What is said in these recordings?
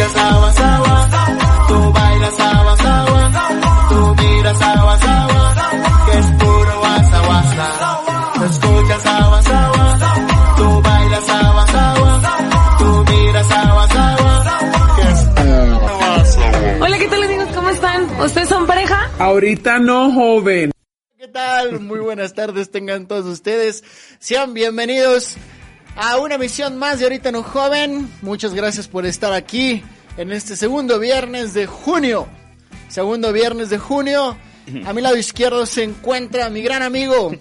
Escuchas agua, agua, tú bailas agua, agua, tú miras agua, agua, que es puro guasa, guasa. Escuchas agua, agua, tú bailas agua, agua, tú miras agua, agua, que es puro guasa, Hola, ¿qué tal amigos? ¿Cómo están? ¿Ustedes son pareja? Ahorita no, joven. ¿Qué tal? Muy buenas tardes tengan todos ustedes. Sean bienvenidos a una emisión más de Ahorita No Joven. Muchas gracias por estar aquí en este segundo viernes de junio. Segundo viernes de junio. A mi lado izquierdo se encuentra mi gran amigo,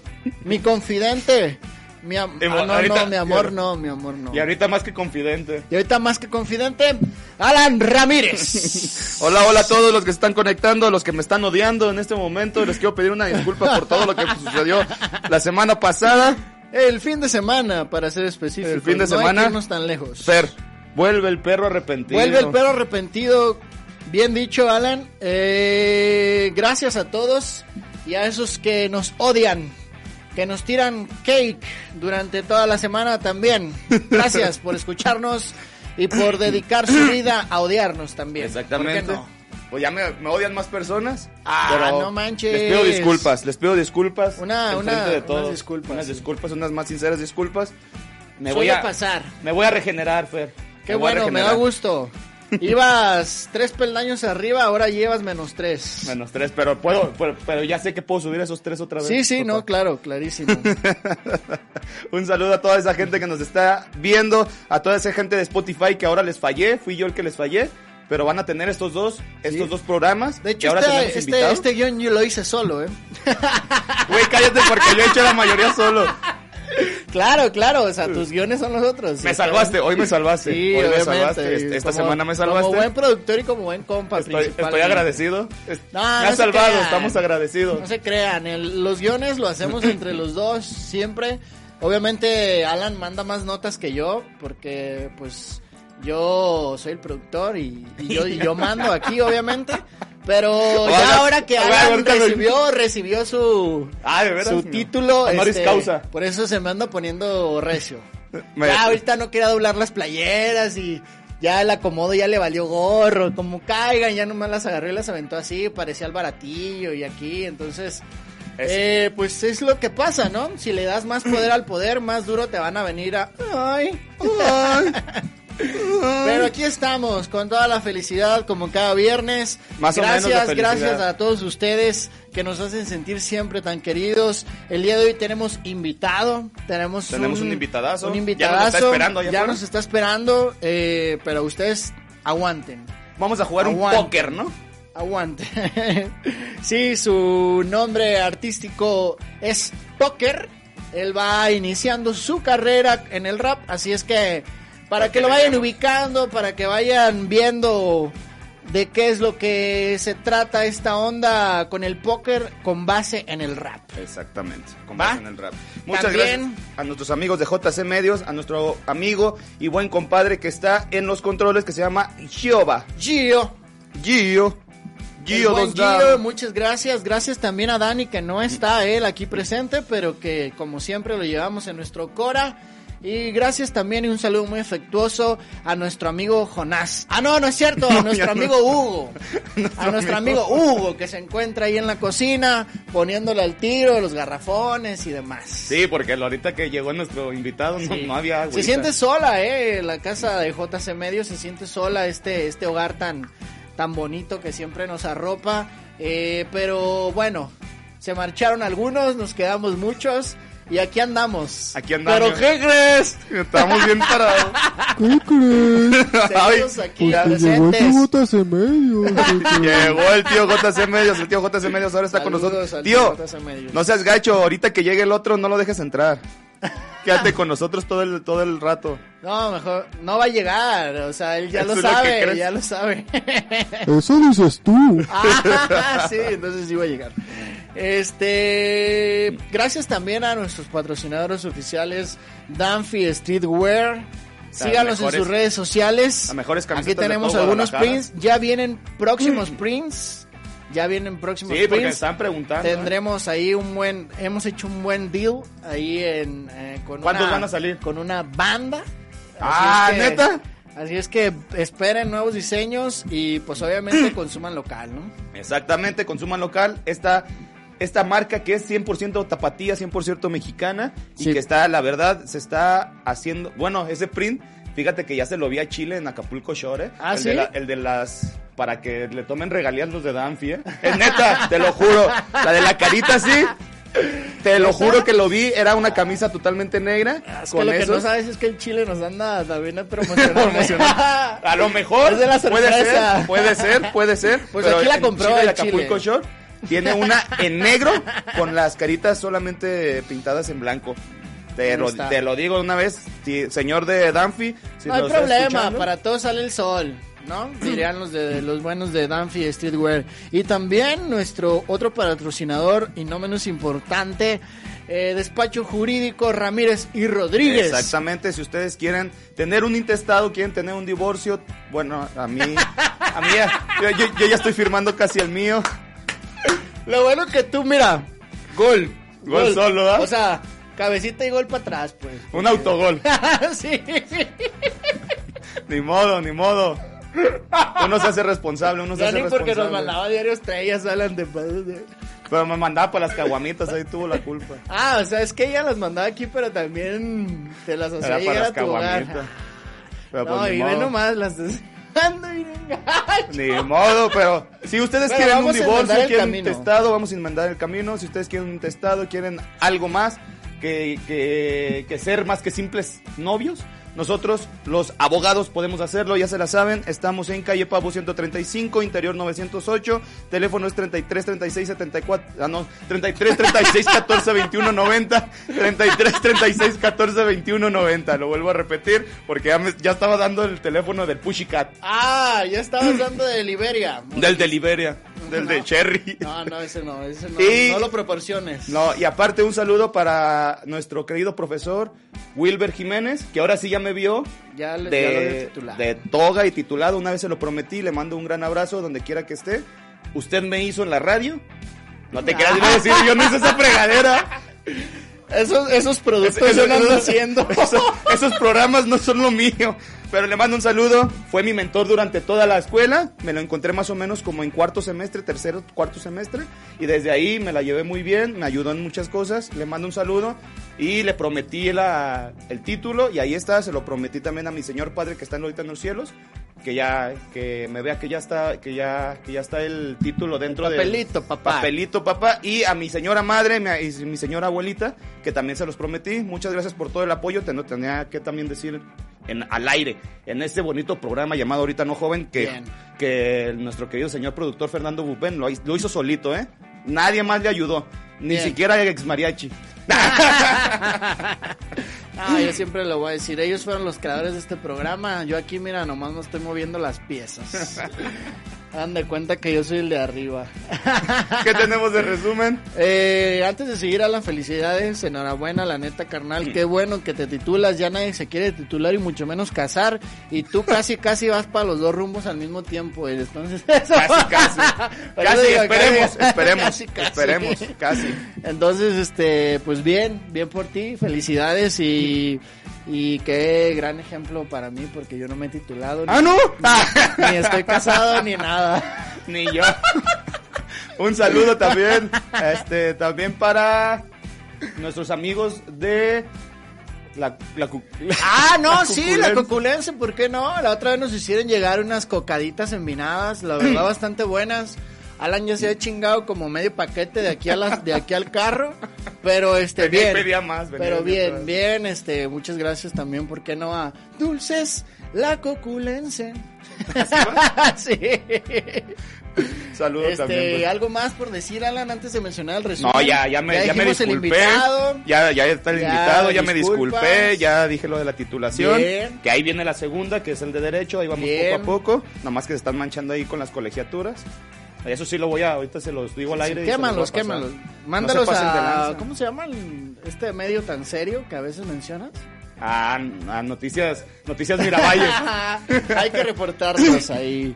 mi confidente. Mi am- ah, no, ahorita- no, mi amor, no, mi amor, no. Y ahorita más que confidente. Y ahorita más que confidente, Alan Ramírez. Hola, hola a todos los que se están conectando, los que me están odiando en este momento. Les quiero pedir una disculpa por todo lo que sucedió la semana pasada. El fin de semana, para ser específico. El fin de No hay semana. que irnos tan lejos. Fer, vuelve el perro arrepentido. Vuelve el perro arrepentido. Bien dicho, Alan. Eh, gracias a todos y a esos que nos odian, que nos tiran cake durante toda la semana también. Gracias por escucharnos y por dedicar su vida a odiarnos también. Exactamente. ¿Por qué no? Pues ya me, me odian más personas. Ah, pero no manches. Les pido disculpas, les pido disculpas. Una- una- de unas todos. disculpas, Unas sí. disculpas, unas más sinceras disculpas. Me Suele voy a pasar. Me voy a regenerar, Fer. Qué Me bueno, me da gusto. Ibas tres peldaños arriba, ahora llevas menos tres. Menos tres, pero puedo, pero, pero ya sé que puedo subir esos tres otra vez. Sí, sí, no, claro, clarísimo. Un saludo a toda esa gente que nos está viendo, a toda esa gente de Spotify que ahora les fallé, fui yo el que les fallé, pero van a tener estos dos, estos Sí. dos programas. De hecho, ahora este, este, este guion yo lo hice solo, ¿eh? Güey, cállate porque yo he hecho la mayoría solo. Claro, claro, o sea, tus guiones son los otros. Me salvaste, hoy me salvaste. Sí, hoy me salvaste, este- esta Como- semana me salvaste. Como buen productor y como buen compa, Estoy, estoy agradecido. No, me no has salvado, crean. estamos agradecidos. No se crean, el- los guiones lo hacemos entre los dos siempre. Obviamente Alan manda más notas que yo, porque pues yo soy el productor y, y yo, y yo mando aquí, obviamente. Pero ya ahora que Alan recibió, recibió su, Ah, de veras. su título, este, causa. por eso se me anda poniendo recio. Me- Ya ahorita no quería doblar las playeras y ya el acomodo ya le valió gorro, como caigan, ya nomás las agarró y las aventó así, parecía el baratillo y aquí, entonces, Es- eh, pues es lo que pasa, ¿no? Si le das más poder al poder, más duro te van a venir a... Ay, ay. Pero aquí estamos con toda la felicidad como cada viernes. Más o menos gracias, gracias a todos ustedes que nos hacen sentir siempre tan queridos. El día de hoy tenemos invitado, tenemos, Tenemos un invitadazo. Un Ya nos invitadazo. está esperando ya nos está esperando, eh, pero ustedes aguanten. Vamos a jugar un póker, ¿no? Aguante. sí, su nombre artístico es Poker. Él va iniciando su carrera en el rap, así es que para que lo vayan ubicando, para que vayan viendo de qué es lo que se trata esta onda con el póker con base en el rap. Exactamente, con ¿Va? base en el rap. Muchas También- gracias a nuestros amigos de JC Medios, a nuestro amigo y buen compadre que está en los controles que se llama Giova. Gio. Gio. Gio buen Gio, muchas gracias. Gracias también a Dani, que no está él aquí presente, pero que como siempre lo llevamos en nuestro Cora. Y gracias también y un saludo muy afectuoso a nuestro amigo Jonás. Ah, no, no es cierto, a nuestro no. amigo Hugo. Nuestro a nuestro amigo Hugo, que se encuentra ahí en la cocina, poniéndole al tiro, los garrafones y demás. Sí, porque ahorita que llegó nuestro invitado no, había agüita. Se siente sola, eh, la casa de JC Medio se siente sola, este, este hogar tan, tan bonito que siempre nos arropa. Eh, pero bueno, se marcharon algunos, nos quedamos muchos y aquí andamos. Aquí andamos. ¿Pero qué crees? Estamos bien parados. ¿Qué crees? Seguimos aquí Pues llegó el presentes. tributo hace medio. Llegó el tío JC Medios, el tío JC Medios ahora está con nosotros. Tío, Medios. no seas gacho, ahorita que llegue el otro no lo dejes entrar. Quédate con nosotros todo el, todo el rato. No, mejor, no va a llegar, o sea, él ya Eso lo sabe, ya lo sabe. Eso dices tú. Ah, sí, entonces sí va a llegar. Este, gracias también a nuestros patrocinadores oficiales, Danfi Streetwear. Síganos en sus redes sociales. las mejores Aquí tenemos algunos prints. Ya vienen próximos prints. Ya vienen próximos Sí, porque están preguntando. ¿eh? Tendremos ahí un buen, hemos hecho un buen deal ahí en eh, con ¿Cuántos una- van a salir? Con una banda. Ah, es que- ¿neta? Así es que esperen nuevos diseños y pues obviamente consuman local, ¿no? Exactamente, consuman local. Esta, esta marca que es 100% tapatía, 100% mexicana y que está, la verdad, se está haciendo. Bueno, ese print, fíjate que ya se lo vi a Chile en Acapulco Shore. ¿eh? ¿Ah, el sí? De la- el de las. Para que le tomen regalías los de Danfi, ¿eh? Es neta, te lo juro. La de la carita, sí. Te lo juro que lo vi, era una camisa totalmente negra. Es que con lo que esos- no sabes es que el Chile nos anda también promocionando. Promocionar. A lo mejor Es de la puede ser, puede ser, puede ser. Pues pero aquí la en compró Chile, el de Acapulco Chile. Shore tiene una en negro con las caritas solamente pintadas en blanco. Te, lo, está. te lo digo una vez, si- señor de Danfi. Si no hay problema, para todos sale el sol, ¿no? Dirían los de los buenos de Danfi Streetwear. Y también nuestro otro patrocinador y no menos importante, eh, despacho jurídico Ramírez y Rodríguez. Exactamente, si ustedes quieren tener un intestado, quieren tener un divorcio, bueno, a mí, a mí yo, yo- yo ya estoy firmando casi el mío. Lo bueno que tú, mira, Gol, gol, solo, ¿ah? O sea, cabecita y gol para atrás, pues. un autogol. sí. Ni modo, ni modo. Uno se hace responsable, uno se Ya hace ni porque nos responsable. mandaba diario estrellas, hablan de Pero me mandaba por las caguamitas, ahí tuvo la culpa. Ah, o sea, es que ella las mandaba aquí, pero también te las hacía Era para las a tu hogar. caguamitas. Pero No, pues, ni y ve nomás las miren, gacho. Ni modo, pero si ustedes Pero quieren un divorcio, quieren un testado, vamos a inmendar el camino. Si ustedes quieren un testado, quieren algo más que, que, que ser más que simples novios, nosotros, los abogados, podemos hacerlo, ya se la saben. Estamos en calle Pavo 135, interior 908. Teléfono es 33 36 74. Ah, no, 33 36 14 21 90. 33 36 14 21 90. Lo vuelvo a repetir porque ya, me- ya estaba dando el teléfono del Pussycat. Ah, ya estabas dando de Liberia. Del de Liberia, del de No. Cherry. No, no, ese no, ese no. Y- No lo proporciones. No, y aparte un saludo para nuestro querido profesor Wilber Jiménez, que ahora sí ya me vio Ya, le, ya lo dio de, de toga y titulado. Una vez se lo prometí, le mando un gran abrazo donde quiera que esté. Usted me hizo en la radio. No te quieras iba a decir, yo no hice esa fregadera. Esos, esos productos yo no ando eso- haciendo. eso- esos programas no son lo mío. Pero le mando un saludo. Fue mi mentor durante toda la escuela. Me lo encontré más o menos como en cuarto semestre, tercero, cuarto semestre. Y desde ahí me la llevé muy bien. Me ayudó en muchas cosas. Le mando un saludo. Y le prometí la- el título. Y ahí está. Se lo prometí también a mi señor padre que está ahorita en los cielos. Que ya, que me vea que ya está, que ya, que ya está el título dentro de papelito, papá. Papelito, papá. Y a mi señora madre mi- y mi señora abuelita, que también se los prometí. Muchas gracias por todo el apoyo. Tenía que también decir en, al aire, en este bonito programa llamado Ahorita No Joven, que, Bien. que nuestro querido señor productor Fernando Bupen lo, lo hizo solito, ¿eh? Nadie más le ayudó. Ni Bien. siquiera ex mariachi. Ah, yo siempre lo voy a decir. Ellos fueron los creadores de este programa. Yo aquí, mira, nomás no estoy moviendo las piezas. Hagan de cuenta que yo soy el de arriba. ¿Qué tenemos de resumen? Eh, antes de seguir a las felicidades, enhorabuena, la neta, carnal. Qué bueno que te titulas. Ya nadie se quiere titular y mucho menos casar. Y tú casi, casi vas para los dos rumbos al mismo tiempo. Y entonces, eso- Casi, casi. Casi, digo, esperemos, casi, esperemos, casi. esperemos, casi. Entonces, este, pues bien, bien por ti, felicidades y, y qué gran ejemplo para mí porque yo no me he titulado. ¡Ah, no! Ni, ni estoy casado ni nada. Ni yo. Un saludo también, este, también para nuestros amigos de la, la Ah, no, sí, la coculense, ¿por qué no? La otra vez nos hicieron llegar unas cocaditas envinadas, la verdad bastante buenas. Alan ya se ha chingado como medio paquete de aquí a las, de aquí al carro, pero este Venía bien. pedía más, venía pero bien, bien, este, muchas gracias también, ¿por qué no a Dulces la coculense? sí. Saludos Este, también. pues. algo más por decir, Alan, antes de mencionar el resumen. No, ya, ya me, ya me dijimos el disculpé. invitado. Ya, ya está el Ya, invitado, ya me disculpé, ya dije lo de la titulación. Bien. Que ahí viene la segunda, que es el de derecho, ahí vamos Bien. poco a poco. Nomás que se están manchando ahí con las colegiaturas. Eso sí lo voy a, ahorita se los digo al aire. y Quémalos, quémalos. Mándalos a. ¿Cómo se llama el- este medio tan serio que a veces mencionas? Ah, a noticias, noticias Miravalles. Hay que reportarlos ahí.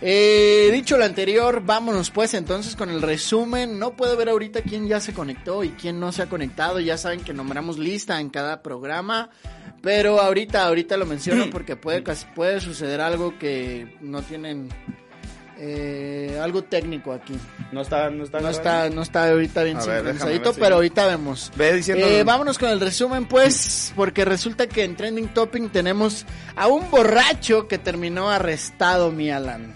Eh, dicho lo anterior, vámonos pues entonces con el resumen. No puedo ver ahorita quién ya se conectó y quién no se ha conectado. Ya saben que nombramos lista en cada programa. Pero ahorita, ahorita lo menciono porque puede, puede suceder algo que no tienen eh, algo técnico aquí. No está, no está. No está, no está ahorita bien sincronizadito, pero ahorita vemos. Ve diciendo. Eh, vámonos con el resumen, pues, porque resulta que en Trending Topping tenemos a un borracho que terminó arrestado, mi Alan.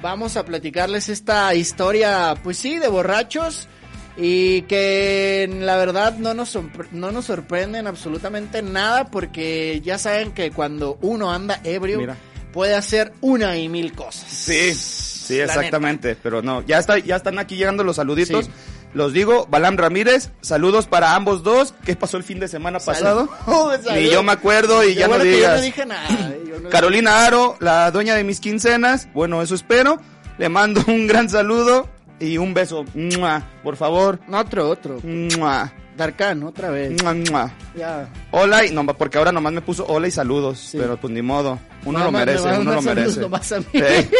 Vamos a platicarles esta historia, pues sí, de borrachos y que la verdad no nos, no nos sorprenden absolutamente nada porque ya saben que cuando uno anda ebrio Mira. puede hacer una y mil cosas. Sí, sí, exactamente. Pero no, ya está, ya están aquí llegando los saluditos. Sí. Los digo, Balam Ramírez, saludos para ambos dos. ¿Qué pasó el fin de semana pasado? Saludos, Ni yo me acuerdo y Qué ya no yo digas. no dije nada. yo no- Carolina Aro, la dueña de mis quincenas. Bueno, eso espero. Le mando un gran saludo y un beso. ¡Mua! Por favor. Otro, otro. ¡Mua! Darkan, otra vez. ¡Mua, mua! Ya. Hola y no, porque ahora nomás me puso hola y saludos, Sí. pero pues ni modo. Uno lo me merece, uno lo merece. nomás a mí. Eh.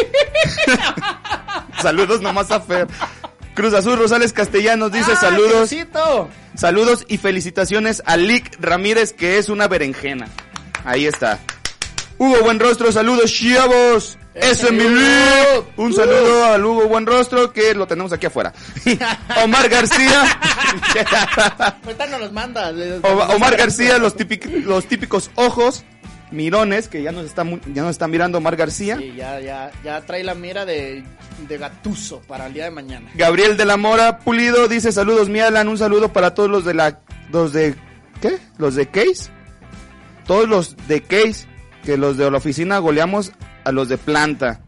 saludos nomás a Fer. Cruz Azul Rosales Castellanos dice ¡Ah, saludos, saludos y felicitaciones a Lick Ramírez que es una berenjena. Ahí está. Hugo Buenrostro, saludos chavos. ¡Ese Eso es mi! Lick. Un Uh. saludo al Hugo Buenrostro que lo tenemos aquí afuera. Omar García. Nos los manda. Omar García, los, típic- los típicos ojos, mirones, que ya nos está, mu- ya nos está mirando Omar García. Sí, ya, ya, ya trae la mira de, de gatuso para el día de mañana. Gabriel de la Mora Pulido dice saludos mi Alan, un saludo para todos los de la, los de, ¿qué? Los de Case. Todos los de Case, que los de la oficina goleamos a los de planta.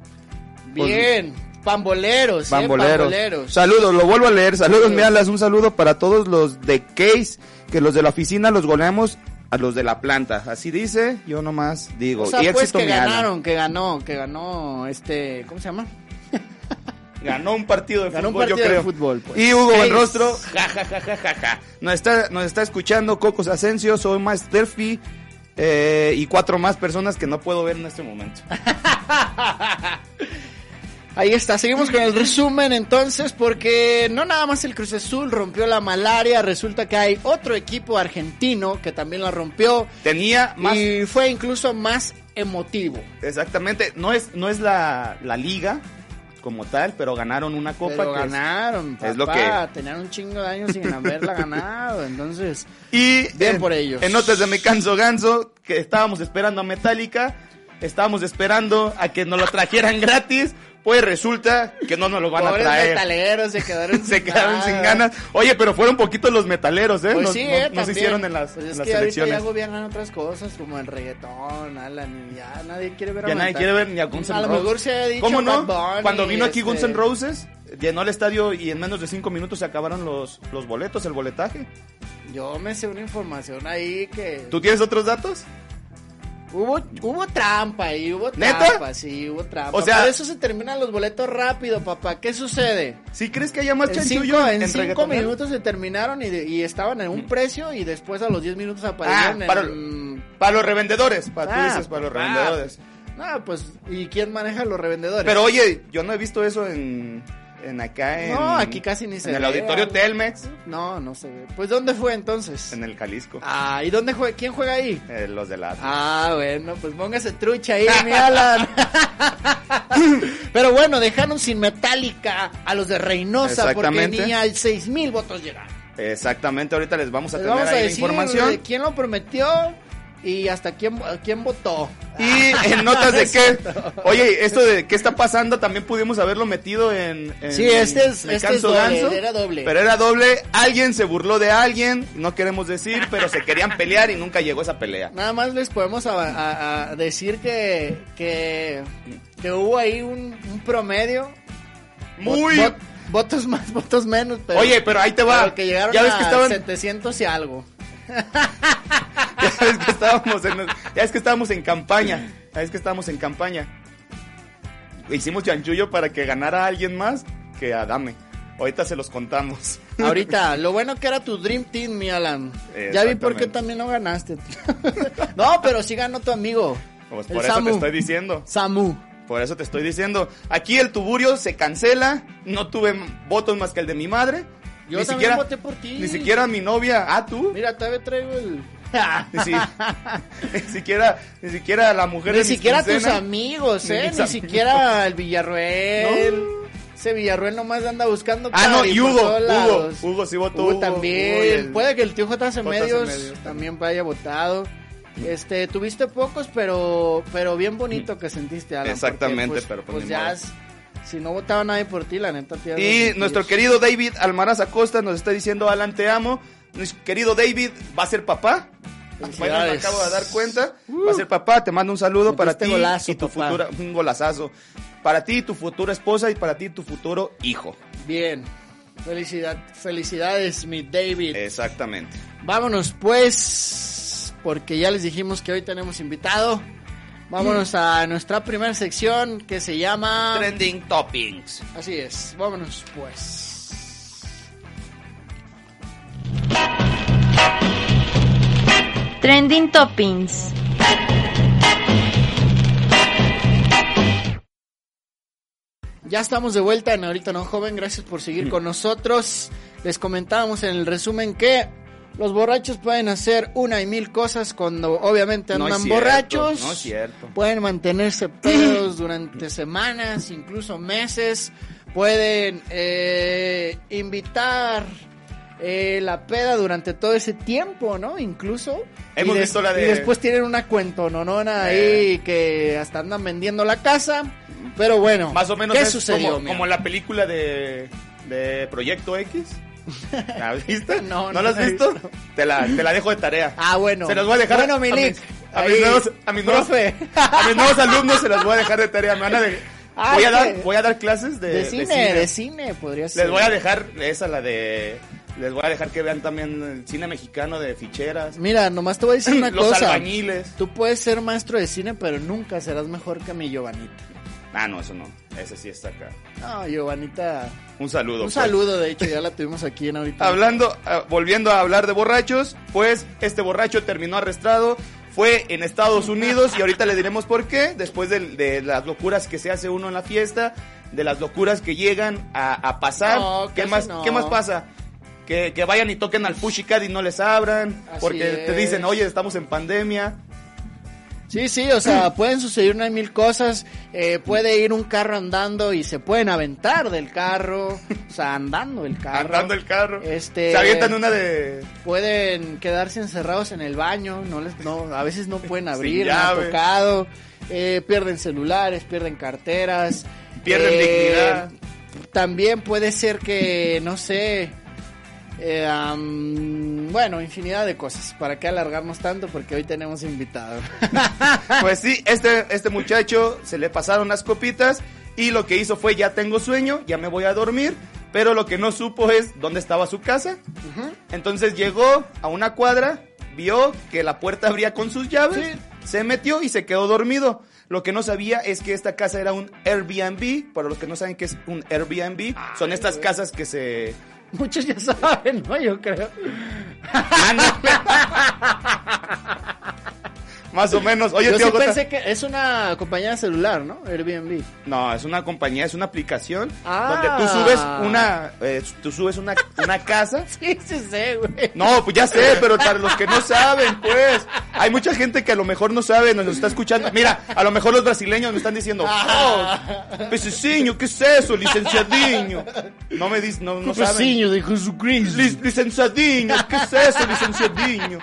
Bien. Pamboleros, Bamboleros. Eh, pamboleros. Saludos, lo vuelvo a leer. Saludos, Saludos. mi Alan, un saludo para todos los de Case, que los de la oficina los goleamos a los de la planta. Así dice, yo nomás digo. O sea, y pues éxito, que ganaron, que ganó, que ganó este, ¿cómo se llama? Ganó un partido de Ganó un fútbol, partido yo de creo. fútbol, pues. Y Hugo Seis. Buenrostro, ja, ja, ja, ja, ja, ja. Nos está, nos está escuchando Cocos Asensio, soy más Terfi, eh, y cuatro más personas que no puedo ver en este momento. Ahí está, seguimos con el resumen entonces, porque no nada más el Cruz Azul rompió la malaria, resulta que hay otro equipo argentino que también la rompió Tenía más, y fue incluso más emotivo. exactamente, no es, no es la, la liga como tal, pero ganaron una copa. Pero que es- ganaron, papá, es lo que- tenían un chingo de años sin haberla ganado, entonces Y Bien en- por ellos. En notas de Me Canso Ganso, que estábamos esperando a Metallica, estábamos esperando a que nos lo trajeran gratis, pues resulta que no nos lo van pobres a traer. metaleros se quedaron se sin quedaron nada. sin ganas. Oye, pero fueron poquitos los metaleros, ¿eh? Pues nos, sí, eh, nos hicieron en las, Pues en es las que ahorita elecciones. ya gobiernan otras cosas como el reggaetón, Alan, y ya nadie quiere ver a Ya nadie quiere ver ni a Guns N' A lo Roses. mejor se ha dicho ¿Cómo no? Bunny, Cuando vino aquí este- Guns N' Roses, llenó el estadio y en menos de cinco minutos se acabaron los, los boletos, el boletaje. Yo me sé una información ahí que ¿Tú tienes otros datos? Hubo hubo trampa ahí, hubo ¿Neta? trampa, sí, hubo trampa. O sea- por eso se terminan los boletos rápido, papá. ¿Qué suede? ¿Sí crees que haya más En chanchullo cinco, en en cinco minutos se terminaron y, de- y estaban en un precio y después a los 10 minutos Ah, aparecieron para, en... para los revendedores, para, tú Ah, dices para los papá. revendedores. No, pues, ¿y quién maneja los revendedores? Pero oye, yo no he visto eso en, en acá en... No, aquí casi ni se En el auditorio. Telmex, No, no se ve. Pues, ¿dónde fue entonces? en el Jalisco. Ah, ¿y dónde juega? ¿Quién juega ahí? Eh, los de la... Ah, bueno, pues póngase trucha ahí, mi Alan. Pero bueno, dejaron sin Metallica a los de Reynosa porque Exactamente. ni a 6 mil votos llegaron. Exactamente, ahorita les vamos a Les tener vamos a ahí la decir información. de quién lo prometió y hasta quién, quién votó. Y en notas de qué, oye, esto de qué está pasando también pudimos haberlo metido en. en Sí, este es- Me este Canso es doble, Ganso, era doble. Pero era doble. Alguien se burló de alguien, no queremos decir, pero se querían pelear y nunca llegó esa pelea. Nada más les podemos a- a- a decir que, que, que hubo ahí un, un promedio Muy... Vot- votos más, votos menos. Pero, Oye, pero ahí te va. pero que llegaron ya ves a que estaban... 700 y algo. Ya ves que estábamos en, ya ves que estábamos en campaña. Ya ves que estábamos en campaña. Hicimos chanchullo para que ganara alguien más que Adame. Ahorita se los contamos. Ahorita, lo bueno que era tu Dream Team, mi Alan. Ya vi por qué también no ganaste. no, pero sí ganó tu amigo. Pues el por eso Samu. te estoy diciendo. Samu. Por eso te estoy diciendo. Aquí el tuburio se cancela. No tuve votos más que el de mi madre. Yo ni también siquiera, voté por ti. Ni siquiera mi novia. Ah, tú. Mira, todavía traigo el... Ni, si- ni siquiera, ni siquiera la mujer Ni de siquiera tus amigos, Ni ¿eh? Ni siquiera el Villarruel. Ese Villarruel nomás anda buscando Ah, no, y Hugo, Hugo. Hugo sí votó, Hugo Hugo, también. Hugo y el- Puede que el tío JC Medios Medios también haya votado. Este, tuviste pocos, pero pero bien bonito que sentiste, Alan. porque, Exactamente, pues, pero pues pues ya si no votaba nadie por ti, la neta te ibas a Y nuestro querido David Almaraz Acosta nos está diciendo, Alan, te amo. Querido David va a ser papá. Bueno, me acabo de dar cuenta. Va a ser papá. Te mando un saludo para Metiste ti golazo, y tu papá. futura, un golazazo. Para ti, tu futura esposa y para ti, tu futuro hijo. Bien. Felicidad, felicidades, mi David. Exactamente. Vámonos pues, porque ya les dijimos que hoy tenemos invitado. Vámonos a nuestra primera sección que se llama... Trending Toppings. Así es, vámonos pues. Trending Toppings. Ya estamos de vuelta en Ahorita No Joven, gracias por seguir con nosotros. Les comentábamos en el resumen que los borrachos pueden hacer una y mil cosas cuando obviamente No es andan cierto, borrachos. no es cierto. Pueden mantenerse pedos durante semanas, incluso meses. Pueden eh, invitar eh, la peda durante todo ese tiempo, ¿no? Incluso. Hemos Y visto la de- Y después tienen una cuentononona Eh. ahí que hasta andan vendiendo la casa. Pero bueno, Más o menos ¿qué es sucedió? como, mi como la película de, de Proyecto X. ¿La viste? No, ¿No, no la has visto? visto. Te la, te la dejo de tarea. Ah, bueno. Se los voy a dejar Bueno, a, Milik, mis, a mis nuevos, a mis nuevos- a mis nuevos alumnos se las voy a dejar de tarea. Me van a de- Ah, voy, a dar, voy a dar clases de, De, de cine, de cine, podría ser. Les voy a dejar esa, la de... Les voy a dejar que vean también el cine mexicano de ficheras. Mira, nomás te voy a decir una Los cosa. albañiles. Tú puedes ser maestro de cine, pero nunca serás mejor que mi Giovanita. Ah, no, eso no. Ese sí está acá. No, Giovanita. Un saludo. Un pues. saludo, de hecho, ya la tuvimos aquí en ahorita. Hablando, ah, volviendo a hablar de borrachos, pues este borracho terminó arrestado, fue en Estados Unidos y ahorita le diremos por qué, después de, de las locuras que se hace uno en la fiesta, de las locuras que llegan a, a pasar. No, ¿Qué, más, no. ¿Qué más pasa? Que, que vayan y toquen al Pussycat y no les abran, Así porque te dicen, oye, estamos en pandemia. Sí, sí, o sea, pueden suceder una mil cosas. eh, puede ir un carro andando y se pueden aventar del carro. O sea, andando el carro. Andando el carro. Este- Se avientan una de... pueden quedarse encerrados en el baño, no les, no, a veces no pueden abrir, Sin me ha llave. tocado, eh, pierden celulares, pierden carteras, Pierden eh, dignidad. También puede ser que, no sé, eh, bueno, infinidad de cosas. ¿Para qué alargarnos tanto? Porque hoy tenemos invitado. Pues sí, este, este muchacho se le pasaron las copitas y lo que hizo fue ya tengo sueño, ya me voy a dormir, pero lo que no supo es dónde estaba su casa. Entonces llegó a una cuadra, vio que la puerta abría con sus llaves, Sí. se metió y se quedó dormido. Lo que no sabía es que esta casa era un Airbnb. Para los que no saben qué es un Airbnb, son estas casas que se... Muchos ya saben, ¿no? Yo creo. Más o menos. Oye, Yo tío sí Gota- pensé que es una compañía de celular, ¿no? Airbnb. No, es una compañía, es una aplicación Ah. donde tú subes una, eh, tú subes una, una casa. Sí, sí sé, güey. No, pues ya sé, pero para los que no saben, pues, hay mucha gente que a lo mejor no sabe, nos está escuchando. Mira, a lo mejor los brasileños me están diciendo, oh, pececiño, ¿qué es eso, licenciadiño? No me dicen, no, no saben. Pececiño de Jesucristo. Lic- licenciadiño, ¿qué es eso, licenciadiño?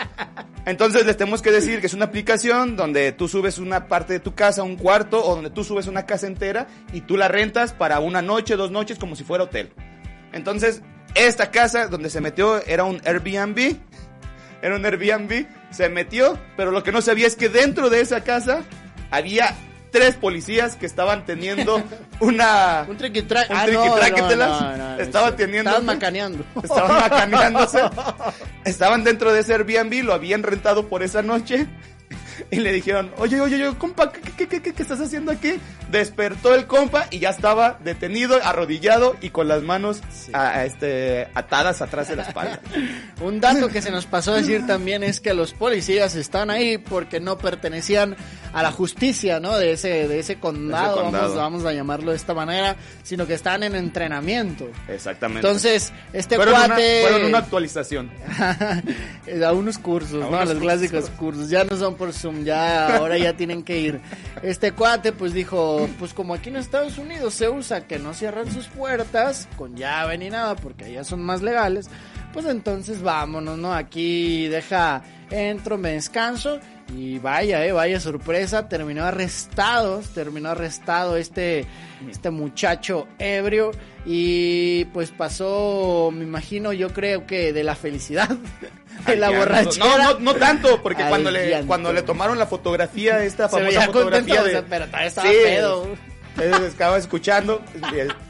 Entonces les tenemos que decir que es una aplicación donde tú subes una parte de tu casa, un cuarto, o donde tú subes una casa entera y tú la rentas para una noche, dos noches, como si fuera hotel. Entonces, esta casa donde se metió era un Airbnb. Era un Airbnb, se metió, pero lo que no sabía es que dentro de esa casa había tres policías que estaban teniendo una... Un triqui-track. Un Ah, triqui-tráquetelas. no, no, no, Estaba sí. teniendo- Estaban macaneando. Estaban macaneándose. Estaban dentro de ese Airbnb, lo habían rentado por esa noche. Y le dijeron, oye, oye, oye, compa, ¿qué, qué, qué, qué, qué estás haciendo aquí? Despertó el compa y ya estaba detenido, arrodillado y con las manos a- a este, atadas atrás de la espalda. Un dato que se nos pasó a decir también es que los policías están ahí porque no pertenecían a la justicia, ¿no? De ese, de ese condado, Ese condado. Vamos, vamos a llamarlo de esta manera, sino que están en entrenamiento. Exactamente. Entonces, este fueron, una, cuate... fueron una actualización. a unos cursos, A ¿no? unos los clásicos cursos. Ya no son por Ya ahora ya tienen que ir. Este cuate pues dijo, pues como aquí en Estados Unidos se usa que no cierran sus puertas con llave ni nada porque allá son más legales, pues entonces vámonos, ¿no? Aquí deja, entro, me descanso y vaya, eh, vaya sorpresa, terminó arrestado, terminó arrestado este, este muchacho ebrio y pues pasó, me imagino, yo creo que de la felicidad, de la borrachera. No, no, no tanto, porque cuando le, cuando le tomaron la fotografía, esta famosa fotografía de... pero todavía estaba Sí, pedo. Estaba escuchando,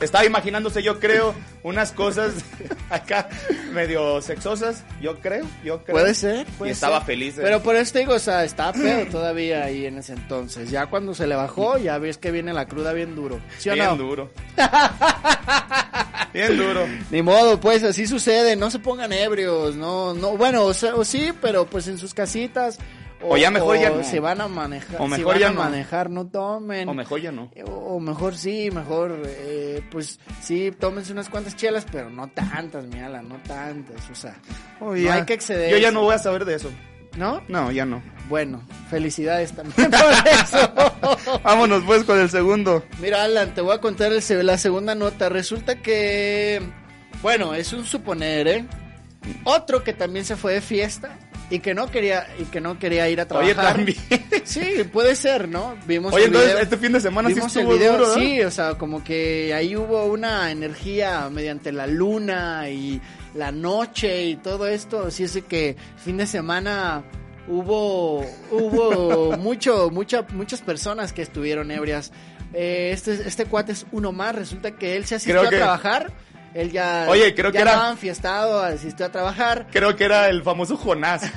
estaba imaginándose, yo creo, unas cosas acá medio sexosas, yo creo, yo creo. Puede ser, Y puede estaba ser. feliz. Pero por eso te digo, o sea, estaba pedo todavía ahí en ese entonces. Ya cuando se le bajó, ya ves que viene la cruda bien duro. ¿Sí o Bien no? duro. Bien duro. Ni modo, pues así sucede, no se pongan ebrios, no, no, bueno, o, sea, o sí, pero pues en sus casitas. O ya mejor ya no. se van a manejar. O mejor van ya a no. manejar, no tomen. O mejor ya no. O, mejor sí, mejor, eh, pues sí, tómense unas cuantas chelas, pero no tantas, mi ala, no tantas, o sea, Oh, no hay que exceder. Yo ya no voy a saber de eso. ¿No? No, ya no. Bueno, felicidades también por eso. Vámonos pues con el segundo. Mira, Alan, te voy a contar el se- la segunda nota. Resulta que, bueno, es un suponer, ¿eh? Otro que también se fue de fiesta y que no quería y que no quería ir a Oye, trabajar. también. Sí, puede ser, ¿no? Vimos Oye, el entonces video. este fin de semana sí Vimos el estuvo video, duro, sí, o sea, como que ahí hubo una energía mediante la luna y la noche y todo esto, así es que fin de semana hubo hubo mucho mucha, muchas personas que estuvieron ebrias. Eh, este este cuate es uno más, resulta que él se asistió Creo a que- trabajar. Él ya, Oye, creo ya que era- enfiestado, asistió a trabajar. Creo que era el famoso Jonás.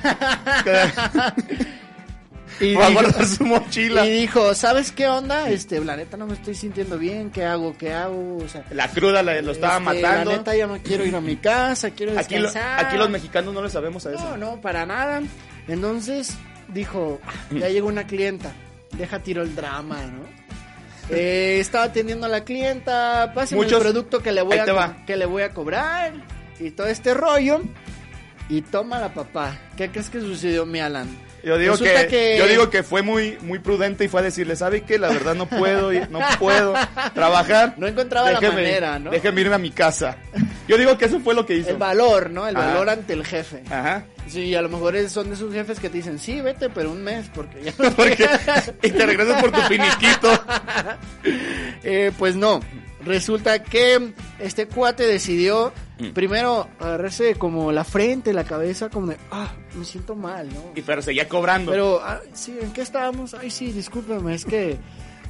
Y Va a dijo- guardar su mochila. Y dijo, ¿sabes qué onda? Este, la neta no me estoy sintiendo bien, ¿qué hago? ¿Qué hago? O sea, La cruda la- lo estaba este, matando. La neta ya no quiero ir a mi casa, quiero Aquí, lo- descansar. aquí los mexicanos no le sabemos a eso. No, no, para nada. Entonces dijo, "Ah, ya llegó una clienta, deja tiro el drama, ¿no? Eh, estaba atendiendo a la clienta, pásame Muchos- el producto que le voy a que le voy a cobrar y todo este rollo. Y toma la papá. ¿Qué crees que sucedió, mi Alan? Yo digo que, yo digo que fue muy muy prudente y fue a decirle, ¿sabe qué? La verdad no puedo, ir- no puedo trabajar. No encontraba la manera, ¿no? Déjeme irme a mi casa. Yo digo que eso fue lo que hizo. El valor, ¿no? El Ajá. valor ante el jefe. Ajá. Sí, a lo mejor es- son de esos jefes que te dicen, sí, vete, pero un mes, porque ya no Porque, y te regresas por tu finiquito. Eh, pues no, resulta que este cuate decidió Mm. primero agarrarse como la frente, la cabeza, como de, ah, me siento mal, ¿no? Y pero seguía cobrando. Pero, ah, sí, ¿en qué estábamos? Ay, sí, discúlpeme, es que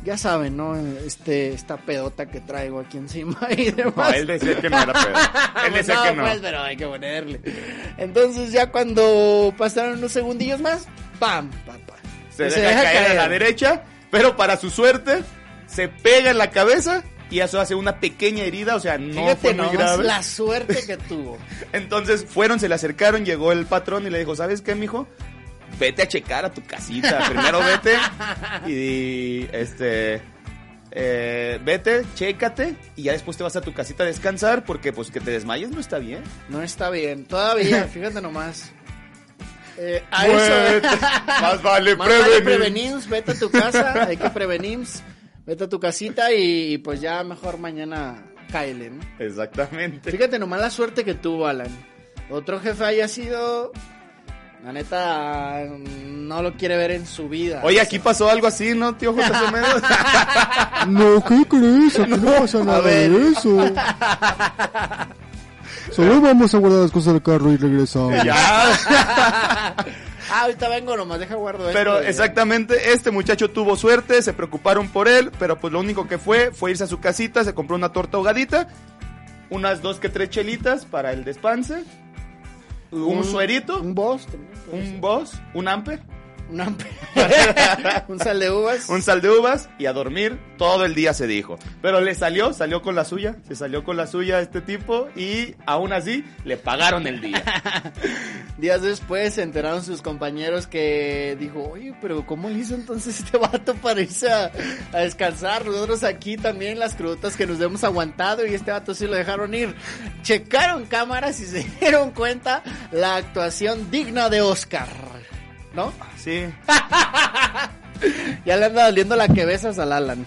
ya saben, ¿no? Este, esta pedota que traigo aquí encima y demás. no, él decía que no era pedo. Él decía que no. pues, pero hay que ponerle. Entonces ya cuando pasaron unos segundillos más, ¡pam! Papá. se, deja, caer, a la derecha, pero para su suerte, se pega en la cabeza y eso hace una pequeña herida, o sea, no Fíjate fue muy grave. la suerte que tuvo. Entonces fueron, se le acercaron, llegó el patrón y le dijo, ¿sabes qué, mijo? Vete a checar a tu casita. Primero vete y este eh, vete, chécate y ya después te vas a tu casita a descansar porque pues que te desmayes no está bien. No está bien, todavía, fíjate nomás. Eh, a Muérete. eso. Más vale Más vale vete a tu casa, hay que prevenir, vete a tu casita y, y pues ya mejor mañana cáele, ¿no? Exactamente. Fíjate nomás la suerte que tuvo Alan. Otro jefe haya sido, la neta, no lo quiere ver en su vida. Oye, aquí pasó algo así, ¿no, tío José Menos? No, ¿qué crees? Aquí no, pasa nada ver. de eso. Solo vamos a guardar las cosas del carro y regresamos. ya. Ah, ahorita vengo nomás, deja guardo esto. Pero exactamente, este muchacho tuvo suerte, se preocuparon por él, pero pues lo único que fue fue irse a su casita, se compró una torta ahogadita, unas dos que tres chelitas para el despanse, un, suerito, Un boss. también, un boss, un ampe, Un ampe. un sal de uvas. un sal de uvas y a dormir todo el día se dijo. Pero le salió, salió con la suya, se salió con la suya este tipo y aún así le pagaron el día. Días después se enteraron sus compañeros que dijo, oye, pero ¿cómo le hizo entonces este vato para irse a, a descansar? Nosotros aquí también las crudas que nos hemos aguantado y este vato sí lo dejaron ir. Checaron cámaras y se dieron cuenta la actuación digna de Oscar. ¿No? Sí. Ya le anda doliendo la que besas al Alan.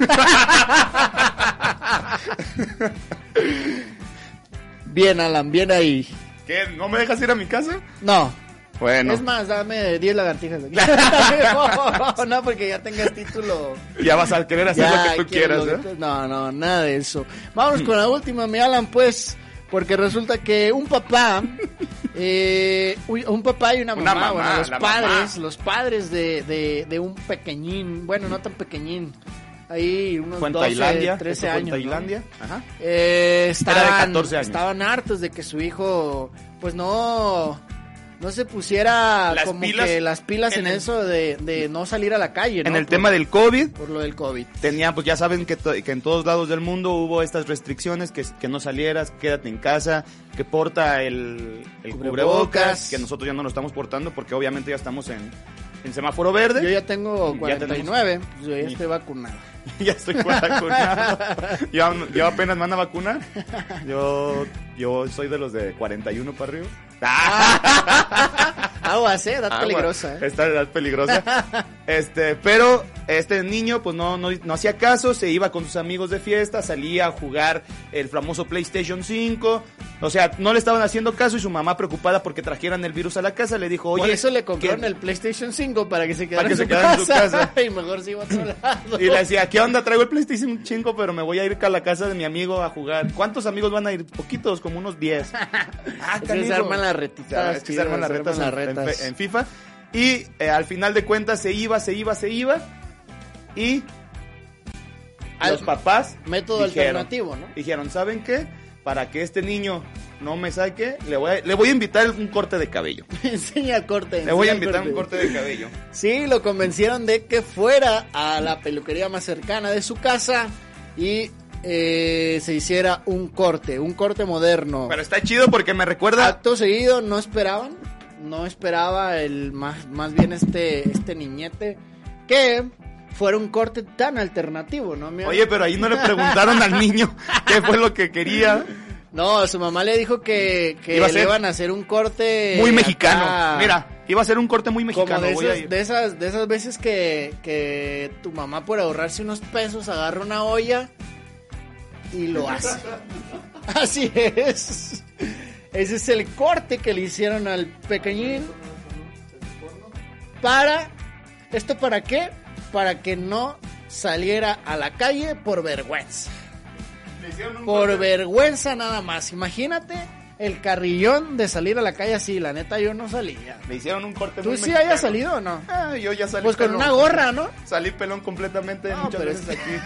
bien, Alan, bien ahí. ¿Qué? ¿No me dejas ir a mi casa? No, Bueno, es más, dame 10 lagartijas aquí. no, no, porque ya tengas título. ya vas a querer hacer Ya, lo que tú quieras, ¿eh? No, no, nada de eso. Vámonos con la última, mi Alan, pues. Porque resulta que un papá, eh, un papá y una Una mamá, bueno, los padres, mamá. los padres de, de, de un pequeñín, bueno, no tan pequeñín, ahí unos Fue en 12, Tailandia. 13 esto fue en años. ¿no? Tailandia. Ajá. Eh, estaban, 14 años. estaban hartos de que su hijo, pues no, no se pusiera Las como pilas que las pilas en, en el- eso de, de no salir a la calle, ¿no? En el Por- tema del COVID, por lo del COVID. tenía, pues ya saben que, to- que en todos lados del mundo hubo estas restricciones, que, que no salieras, quédate en casa, que porta el, el Cubrebocas. cubrebocas, que nosotros ya no lo estamos portando porque obviamente ya estamos en, en semáforo verde. Yo ya tengo Ya tenemos- 49, pues yo ya estoy vacunado. ya estoy vacunado. yo, yo apenas me van a vacunar. Yo, yo soy de los de 41 para arriba. Aguas, eh, edad Agua. peligrosa, eh. Esta edad peligrosa. Este, pero este niño pues no, no, no hacía caso, se iba con sus amigos de fiesta, salía a jugar el famoso PlayStation 5. O sea, no le estaban haciendo caso y su mamá preocupada porque trajeran el virus a la casa le dijo, oye, Por eso le compraron ¿qué- el PlayStation 5 para que se quedara, Para que en, se su quedara en su casa. y mejor se iba a otro lado. Y le decía, ¿qué onda? Traigo el PlayStation 5, pero me voy a ir a la casa de mi amigo a jugar. ¿Cuántos amigos van a ir? Poquitos, como unos 10. Ah, Es que canijo. se arman las retitas, Es que se arman las retas en, las retas. en- en FIFA. Y eh, al final de cuentas se iba, se iba, se iba. Y Al- los papás Método dijeron- alternativo, ¿no? Dijeron, ¿saben qué? Para que este niño no me saque, le voy a, le voy a invitar un corte de cabello. enseña el corte. Le voy a invitar un corte de cabello. Sí, lo convencieron de que fuera a la peluquería más cercana de su casa y eh, se hiciera un corte, un corte moderno. Pero está chido porque me recuerda... Acto seguido, no esperaban, no esperaba el más, más bien este, este niñete que fuera un corte tan alternativo, ¿no? Oye, pero ahí no le preguntaron al niño qué fue lo que quería. No, su mamá le dijo que, que Iba a le iban a hacer un corte Muy mexicano. acá, Mira, iba a ser un corte muy como mexicano. de voy a esas, ir. de esas de esas veces que, que tu mamá por ahorrarse unos pesos agarra una olla y lo hace. Así es. Ese es el corte que le hicieron al pequeñín. Para ¿Esto para qué? Para que no saliera a la calle por vergüenza. Por vergüenza nada más. Imagínate el carrillón de salir a la calle así. La neta, yo no salía. Le hicieron un corte ¿Tú muy sí mexicano. hayas salido o no? Ah, yo ya salí Pues con una gorra, ¿no? Salí pelón completamente No, muchas veces es- aquí.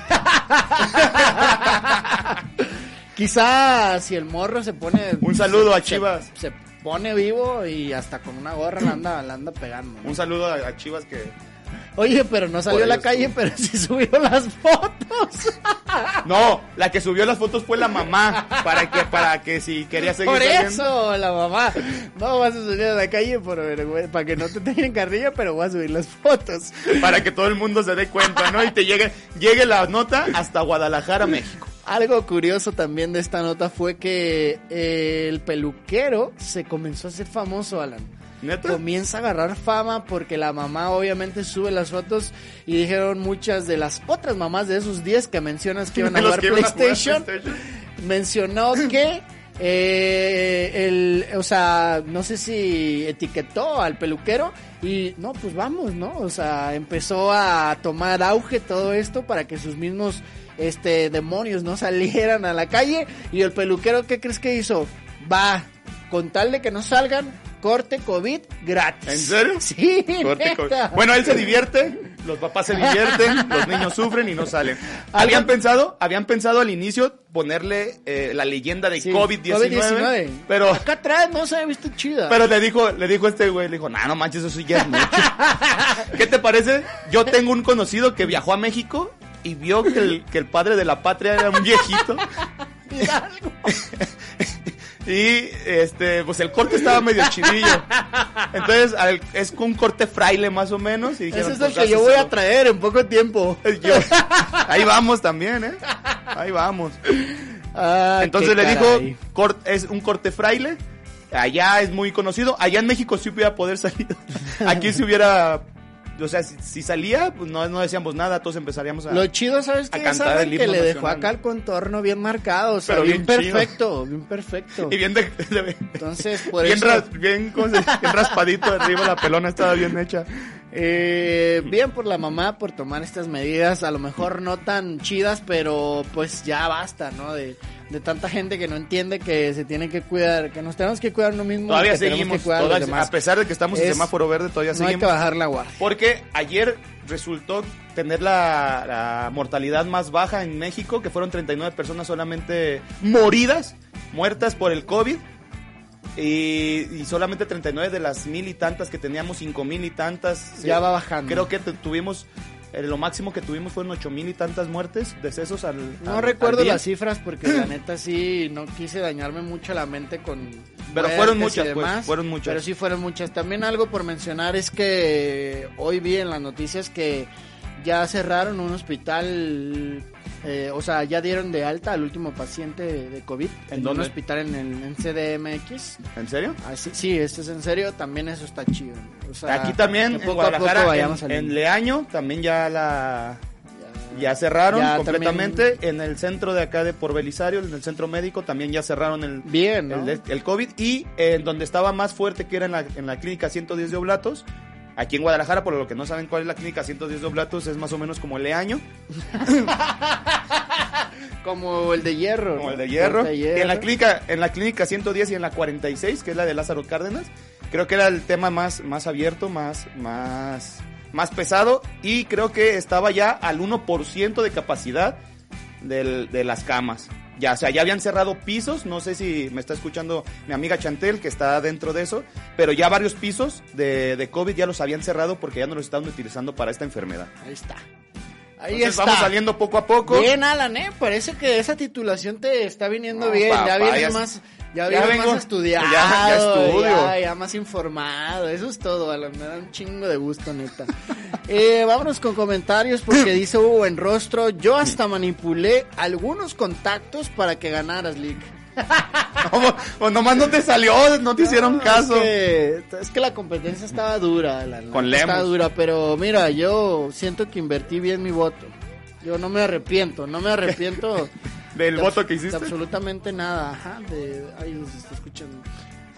Quizá si el morro se pone. Un saludo se- a Chivas. Se, se pone vivo y hasta con una gorra la anda, la anda pegando. ¿no? Un saludo a, a Chivas que... Oye, pero no salió a la calle, pero sí subió las fotos. No, la que subió las fotos fue la mamá. Para que, para que si quería seguir Por saliendo. eso, la mamá. No vas a salir a la calle por para que no te tengan carrilla, pero voy a subir las fotos. Para que todo el mundo se dé cuenta, ¿no? Y te llegue, llegue la nota hasta Guadalajara, México. Algo curioso también de esta nota fue que eh, el peluquero se comenzó a hacer famoso, Alan. ¿Neta? Comienza a agarrar fama porque la mamá obviamente sube las fotos y dijeron muchas de las otras mamás de esos 10 que mencionas que iban a jugar. PlayStation. mencionó que eh, el, o sea, no sé si etiquetó al peluquero y no, pues vamos, ¿no? O sea, empezó a tomar auge todo esto para que sus mismos este demonios no salieran a la calle y el peluquero ¿qué crees que hizo? Va, con tal de que no salgan, corte COVID gratis. ¿En serio? Sí, Corte, co- neta. Bueno, él se divierte, los papás se divierten, los niños sufren y no salen. Habían pensado, habían pensado al inicio ponerle eh, la leyenda de Sí, COVID-19, COVID-19. pero Acá atrás no se ha visto chida. pero le dijo, le dijo este güey, le dijo, "No, no manches, eso sí ya es mucho." ¿Qué te parece? Yo tengo un conocido que viajó a México y vio que el, que el padre de la patria era un viejito. Y este, pues el corte estaba medio chidillo. Entonces, al- es un corte fraile más o menos. Y dijeron, Ese es el pues, que yo voy a traer en poco tiempo. Yo- ahí vamos también, ¿eh? Ahí vamos. Ah, Entonces le dijo, caray. cor- es un corte fraile. Allá es muy conocido. Allá en México sí hubiera poder salir. Aquí si hubiera, o sea, si, si salía, pues no, no decíamos nada. Todos empezaríamos a... Lo chido, ¿sabes que le dejó acá el contorno bien marcado, o sea, Pero bien, bien perfecto, bien perfecto. Y bien, de- de- Entonces, por bien, eso, ras- bien, bien raspadito de arriba, la pelona estaba bien hecha. Eh, bien por la mamá por tomar estas medidas, a lo mejor no tan chidas, pero pues ya basta, ¿no? De, de tanta gente que no entiende que se tiene que cuidar, que nos tenemos que cuidar uno mismo. Todavía que seguimos, que cuidar a todavía- demás. a pesar de que estamos en Es- semáforo verde, todavía No hay seguimos. que bajar la guardia. Porque ayer resultó tener la, la mortalidad más baja en México, que fueron 39 personas solamente moridas, muertas por el COVID. Y, y solamente 39 de las mil y tantas que teníamos, cinco mil y tantas. Ya va bajando. Creo que tuvimos, eh, lo máximo que tuvimos fueron ocho mil y tantas muertes, decesos al. No al- recuerdo al día. las cifras porque la neta sí no quise dañarme mucho la mente con Pero fueron muchas, pues, fueron muchas. Pero sí fueron muchas. También algo por mencionar es que hoy vi en las noticias que ya cerraron un hospital, eh, o sea, ya dieron de alta al último paciente de, COVID ¿En un dónde? hospital en el en CDMX. ¿En serio? Así, sí, esto es en serio, también eso está chido. O sea, Aquí también, en poco a poco Guadalajara, en, en Leaño, también ya la, Ya cerraron Ya completamente. En el centro de acá de Por Belisario, en el centro médico, también ya cerraron el, Bien, ¿no? el, el COVID. Y en donde estaba más fuerte, que era en la, en la clínica 110 de Oblatos, aquí en Guadalajara, por lo que no saben cuál es la clínica 110 de Oblatos, es más o menos como el Leaño, Como el de hierro. como el de hierro. de Y en la clínica, en la clínica 110 y en la 46, que es la de Lázaro Cárdenas, creo que era el tema más, más abierto, más, más, más pesado. Y creo que estaba ya al 1% de capacidad del- de las camas. Ya, o sea, ya habían cerrado pisos, no sé si me está escuchando mi amiga Chantel, que está dentro de eso, pero ya varios pisos de, de COVID ya los habían cerrado porque ya no los estaban utilizando para esta enfermedad. Ahí está. Ahí Entonces está. vamos saliendo poco a poco. Bien, Alan, ¿eh? Parece que esa titulación te está viniendo No, bien. papá, ya vienes ya- más, ya ya vengo- más estudiado. ya- ya estudio. Ya, ya más informado. Eso es todo, Alan. Me da un chingo de gusto, neta. eh, vámonos con comentarios porque dice Hugo Buen Rostro. Yo hasta manipulé algunos contactos para que ganaras, Lick. Como- pues nomás no te salió, no te hicieron No, caso. Es que, es que la competencia estaba dura, la, la Con Estaba dura, pero mira, yo siento que invertí bien mi voto. Yo no me arrepiento, no me arrepiento Del de voto que de hiciste. absolutamente nada, ajá, de, ay, se está escuchando.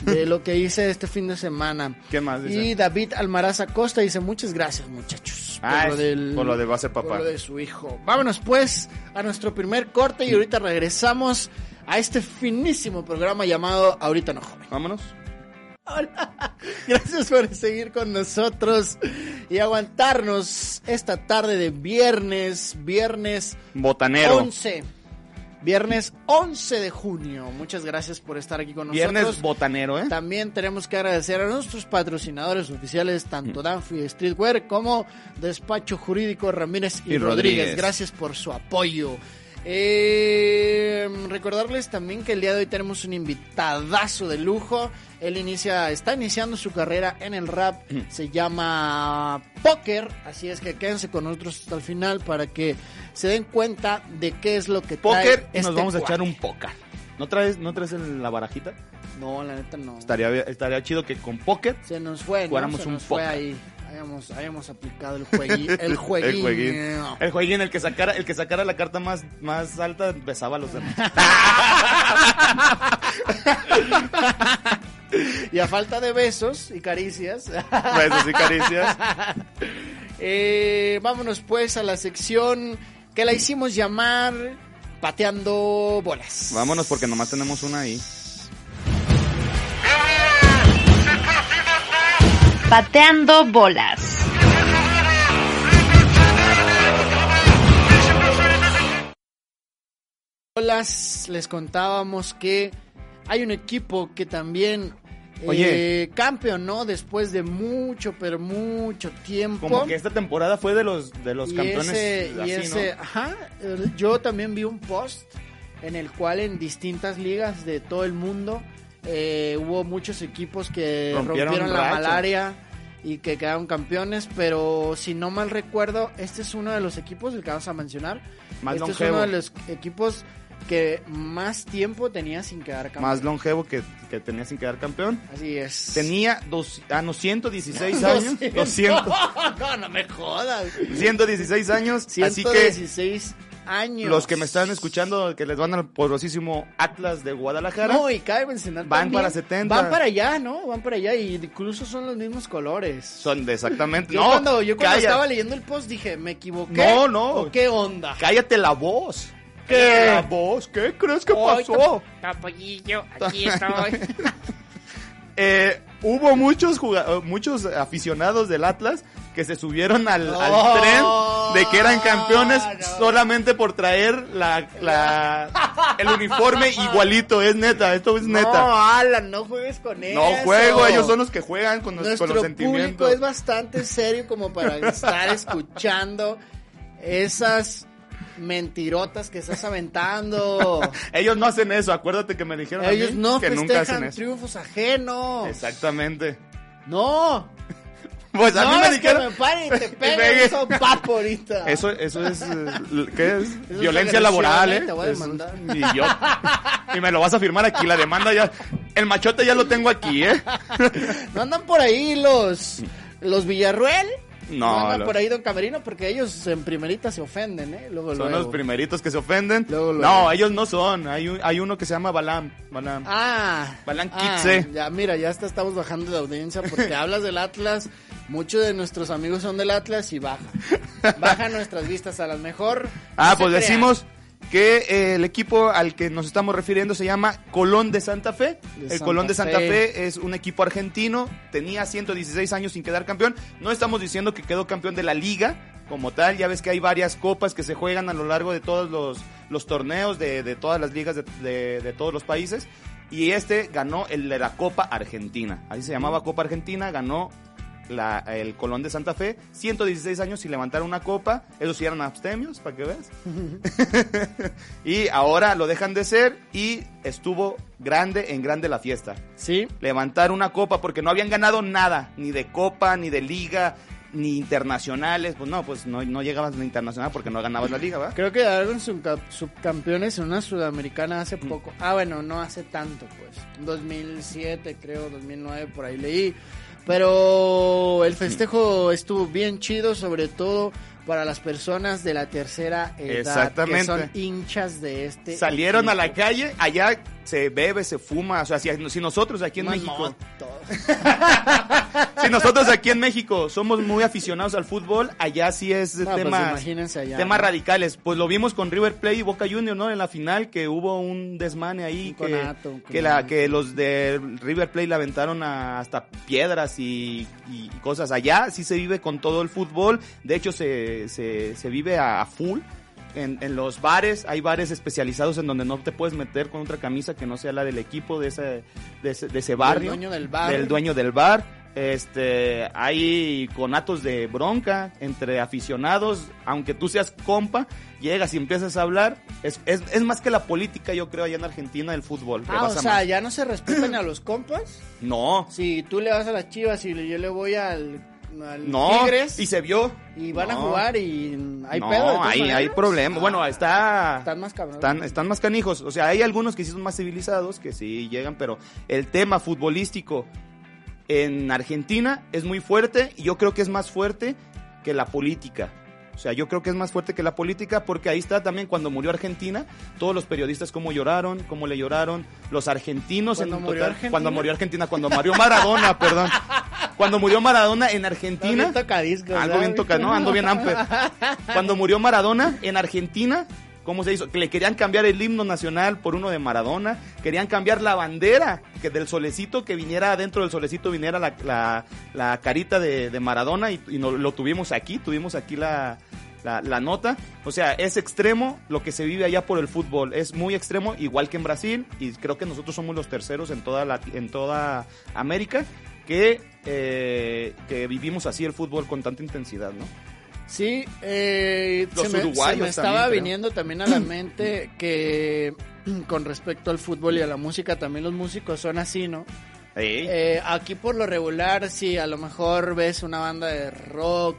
De lo que hice este fin de semana. ¿Qué más dice? Y David Almaraz Acosta dice, muchas gracias muchachos. Ah, por lo de va a ser papá. por lo de su hijo. Vámonos pues a nuestro primer corte y ahorita regresamos a este finísimo programa llamado Ahorita no joven. Vámonos. Gracias por seguir con nosotros y aguantarnos esta tarde de viernes, viernes Botanero. 11. Viernes 11 de junio. Muchas gracias por estar aquí con nosotros. Viernes botanero, ¿eh? También tenemos que agradecer a nuestros patrocinadores oficiales, tanto Danfi Streetwear como Despacho Jurídico Ramírez y, Y Rodríguez. Rodríguez. Gracias por su apoyo. Eh, recordarles también que el día de hoy tenemos un invitadazo de lujo. Él inicia, está iniciando su carrera en el rap. Se llama Poker. Así es que quédense con nosotros hasta el final para que se den cuenta de qué es lo que trae Póker y nos este vamos a echar un póker. ¿No traes, ¿No traes en la barajita? No, la neta no. Estaría, estaría chido que con póker Se nos fue, ¿no? Jugáramos Se un fue póker. ahí. Hayamos, hayamos aplicado el jueguín. El jueguín. El jueguín. El jueguín, el que sacara, el que sacara la carta más, más alta besaba a los demás. Y a falta de besos y caricias. Besos y caricias. eh, vámonos pues a la sección que la hicimos llamar Pateando Bolas. Vámonos porque nomás tenemos una ahí. Pateando Bolas. Las les contábamos que hay un equipo que también Oye. eh, campeonó después de mucho, pero mucho tiempo. Como que esta temporada fue de los, de los y campeones ese, y así, ese- ¿no? ajá, el- yo también vi un post en el cual en distintas ligas de todo el mundo eh, hubo muchos equipos que Rompieron rompieron, la malaria y que quedaron campeones, pero si no mal recuerdo, este es uno de los equipos, el que vamos a mencionar, Más este longevo. es uno de los equipos que más tiempo tenía sin quedar campeón. Más longevo que, que tenía sin quedar campeón. Así es. Tenía dos, ah, no, 116 años. 200, no, no me jodas. 116 años. Así que 116 años. los que me están escuchando, que les van al poderosísimo Atlas de Guadalajara. No, y cabe mencionar Van también, para 70. Van para allá, ¿no? Van para allá y incluso son los mismos colores. Son de exactamente. Yo no, cuando, yo cuando calla- estaba leyendo el post dije, ¿me equivoqué? No, no. ¿O qué onda? Cállate la voz. ¿Qué? La voz. ¿Qué crees que pasó? Tapollillo, aquí estoy. Eh, hubo muchos muchos aficionados del Atlas que se subieron al, al tren de que eran campeones no. solamente por traer la, la- el uniforme igualito. Es neta, esto es neta. No, Alan, no juegues con eso. No juego, ellos son los que juegan con los, Nuestro con los público sentimientos. es bastante serio como para estar escuchando esas mentirotas que estás aventando. Ellos no hacen eso, acuérdate que me dijeron a mí Ellos no que nunca hacen eso. triunfos ajenos. Exactamente. No. Pues a no mí me es dijeron que me pare y te pegue. eso papo ahorita. Eso, eso es, eh, ¿qué es? Violencia laboral, ¿eh? ¿eh? Te voy a Eso es- demandar. y yo, y me lo vas a firmar aquí, la demanda ya, el machote ya lo tengo aquí, ¿eh? No andan por ahí los los Villarruel. No, andan los- por ahí Don Camerino porque ellos en primerita se ofenden, ¿eh? Luego, Son luego. los primeritos que se ofenden. Luego. No, ellos no son, hay, un- hay uno que se llama Balam, Balam. Ah, Balan ah, Kitze. ya mira, ya hasta estamos bajando de audiencia porque hablas del Atlas. Muchos de nuestros amigos son del Atlas y baja. Baja nuestras vistas a las mejor. Ah, no pues decimos que eh, el equipo al que nos estamos refiriendo se llama Colón de Santa Fe. De el Santa Colón de Santa Fe. Fe. es un equipo argentino, tenía 116 años sin quedar campeón. No estamos diciendo que quedó campeón de la liga como tal, ya ves que hay varias copas que se juegan a lo largo de todos los, los torneos de, de todas las ligas de, de- de todos los países. Y este ganó el de la Copa Argentina. Así se llamaba Copa Argentina, ganó la- el Colón de Santa Fe, 116 años sin levantar una copa, esos sí eran abstemios, para que veas. y ahora lo dejan de ser y estuvo grande en grande la fiesta. Sí, Levantar una copa porque no habían ganado nada, ni de copa, ni de liga, ni internacionales. Pues no, pues no, no llegabas a la internacional porque no ganabas la liga, ¿va? creo que subca- subcampeones en una sudamericana hace poco. Ah, bueno, no hace tanto, pues. 2007, creo, 2009, por ahí leí. Pero el festejo estuvo bien chido, sobre todo para las personas de la tercera edad Exactamente. que son hinchas de este Salieron a la calle, allá se bebe, se fuma, o sea, si, si nosotros aquí en México... Si nosotros aquí en México somos muy aficionados al fútbol, allá sí es No, pues temas, allá, temas ¿no? radicales. Pues lo vimos con River Plate y Boca Juniors, ¿no? En la final que hubo un desmane ahí Un que, conato, un que, la, que los de River Plate le aventaron a- hasta piedras y, y cosas. Allá sí se vive con todo el fútbol. De hecho, se, se, se vive a, a full. En, en los bares, hay bares especializados en donde no te puedes meter con otra camisa que no sea la del equipo de ese, de ese, de ese barrio. dueño del bar. Del dueño del bar. Este, hay conatos de bronca entre aficionados, aunque tú seas compa, llegas y empiezas a hablar. Es, es, es más que la política, yo creo, allá en Argentina, el fútbol. Ah, o sea, más. ya no se respetan a los compas. No, Si tú le vas a las chivas y yo le voy al, al no, Tigres y se vio. y van a No. jugar y hay no, pedo. todas hay, hay problema. Bueno, está... Están más cabrones. Están, están más canijos. O sea, hay algunos que sí son más civilizados, que sí llegan, pero el tema futbolístico en Argentina es muy fuerte y yo creo que es más fuerte que la política. O sea, yo creo que es más fuerte que la política porque ahí está también cuando murió Argentina, todos los periodistas cómo lloraron, cómo le lloraron, los argentinos ¿Cuándo en murió total, Argentina? cuando murió Argentina, cuando murió Maradona, perdón. Cuando murió Maradona en Argentina, bien tocadiscos, ¿verdad? bien toca, ¿no? Ando bien amper. Cuando murió Maradona en Argentina, cómo se hizo. Que le querían cambiar el himno nacional por uno de Maradona. Querían cambiar la bandera que del solecito, que viniera dentro del solecito, viniera la, la, carita de, de Maradona. Y, no- lo tuvimos aquí, tuvimos aquí la, la, nota. O sea, es extremo lo que se vive allá por el fútbol. Es muy extremo, igual que en Brasil. Y creo que nosotros somos los terceros en toda, en toda América que, eh, que vivimos así el fútbol con tanta intensidad, ¿no? Sí, eh, Los se me, se me estaba creo. viniendo también a la mente que con respecto al fútbol y a la música, también los músicos son así, ¿no? Eh, aquí por lo regular, si a lo mejor ves una banda de rock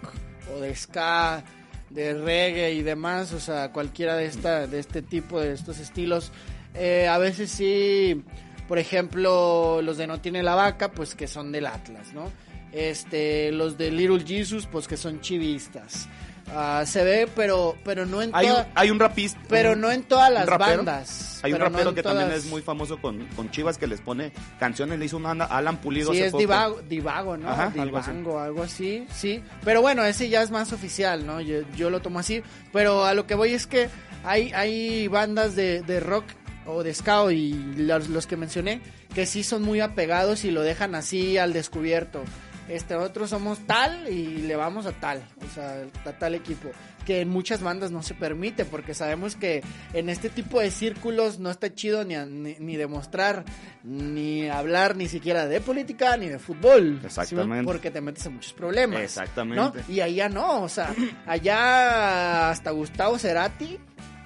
o de ska, de reggae y demás, o sea, cualquiera de esta, de este tipo, de estos estilos, eh, a veces sí, por ejemplo, los de No Tiene la Vaca, pues que son del Atlas, ¿no? Este, los de Little Jesus, pues que son chivistas. Ah, se ve, pero, pero no en hay, toda- hay un rapista. pero un- no en todas las rapero. bandas. Hay un no rapero que también es muy famoso con, con Chivas que les pone canciones. Le hizo una Alan Pulido Sí, hace es poco. divago, divago, ¿no? Ajá, algo así. Divango, algo así, sí. Pero bueno, ese ya es más oficial, ¿no? Yo, yo lo tomo así. Pero a lo que voy es que hay, hay bandas de, de rock o de ska y los, los que mencioné que sí son muy apegados y lo dejan así al descubierto. Este, nosotros somos tal y le vamos a tal, o sea, a tal equipo. Que en muchas bandas no se permite porque sabemos que en este tipo de círculos no está chido ni, a- ni, ni demostrar, ni hablar ni siquiera de política ni de fútbol. ¿sí? Exactamente. Porque te metes en muchos problemas. Exactamente. ¿no? Y allá no, o sea, allá hasta Gustavo Cerati